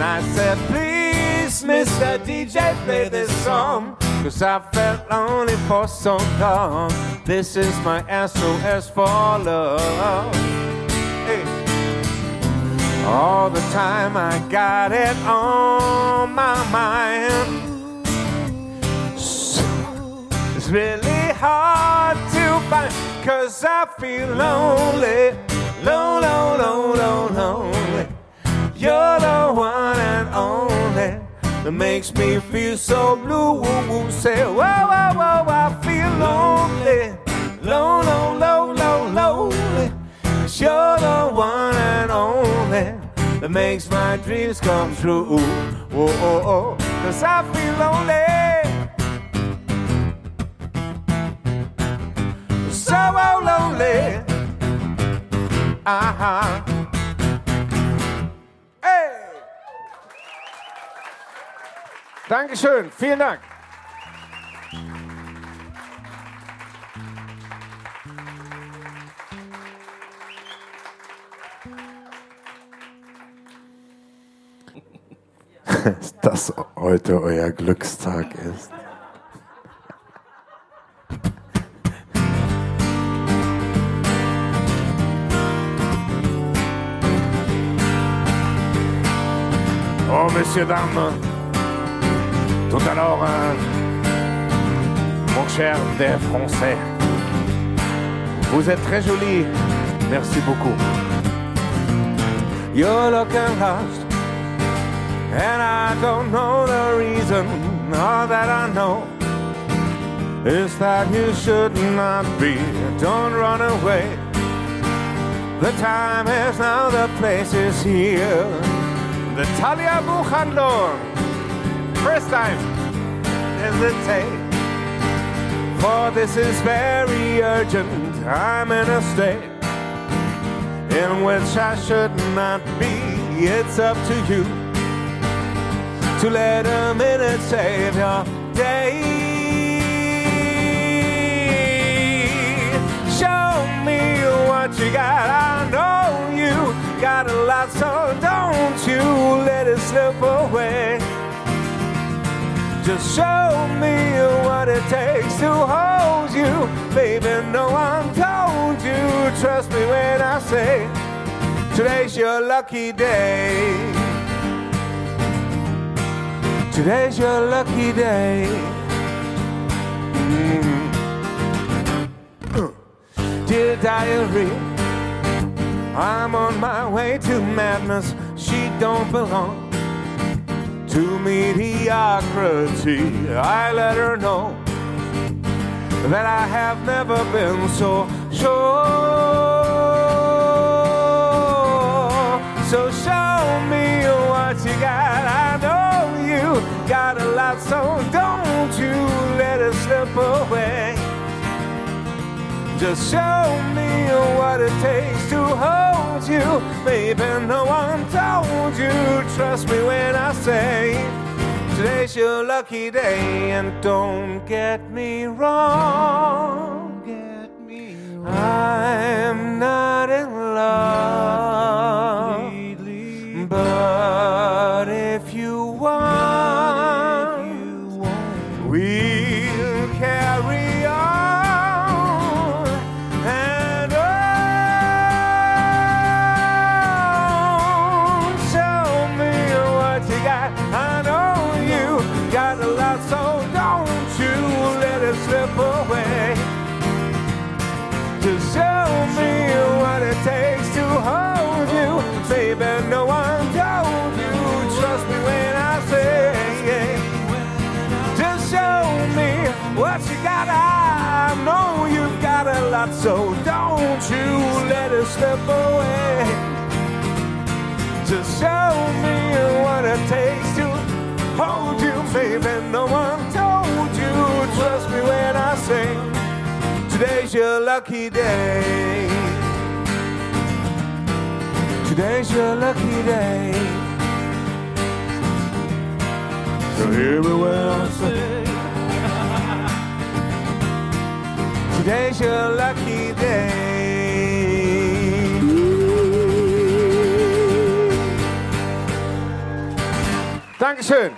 And I said, please, Mr. DJ, play this song. Cause I felt lonely for so long. This is my SOS for love. All the time I got it on my mind. It's really hard to find. Cause I feel lonely. Lonely, lonely, lonely. You're the one and only that makes me feel so blue. Say, whoa, whoa, whoa, I feel lonely, lonely, lonely, lonely. Cause you're the one and only that makes my dreams come true. Whoa, oh, oh, cause I feel lonely. So lonely. Uh-huh. Dankeschön, vielen Dank. Dass das heute euer Glückstag ist. Oh, messieurs, dames, tout alors, euh, mon cher des Français, vous êtes très joli, merci beaucoup. You're looking lost, and I don't know the reason. All that I know is that you should not be. Don't run away. The time is now, the place is here. The Talia Buchandlor. First time hesitate For this is very urgent. I'm in a state in which I should not be. It's up to you to let a minute save your day. Show me what you got. I know you got a lot, so don't you let it slip away. Just show me what it takes to hold you. Baby, no one told you. Trust me when I say today's your lucky day. Today's your lucky day. Mm. Dear diary, I'm on my way to madness. She don't belong to mediocrity. I let her know that I have never been so sure. So show me what you got. I know you got a lot, so don't you let it slip away. Just show me what it takes to hold you. Maybe no one told you. Trust me when I say today's your lucky day. And don't get me wrong. Get me wrong. I'm not in love. Lot, so don't you let it slip away. Just show me what it takes to hold you, baby. No one told you. Trust me when I say. Today's your lucky day. Today's your lucky day. So hear me when I say. Today's your lucky day. Dankeschön.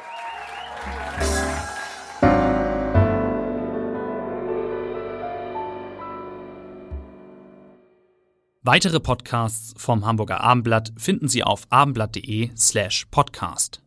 Weitere Podcasts vom Hamburger Abendblatt finden Sie auf abendblatt.de slash podcast.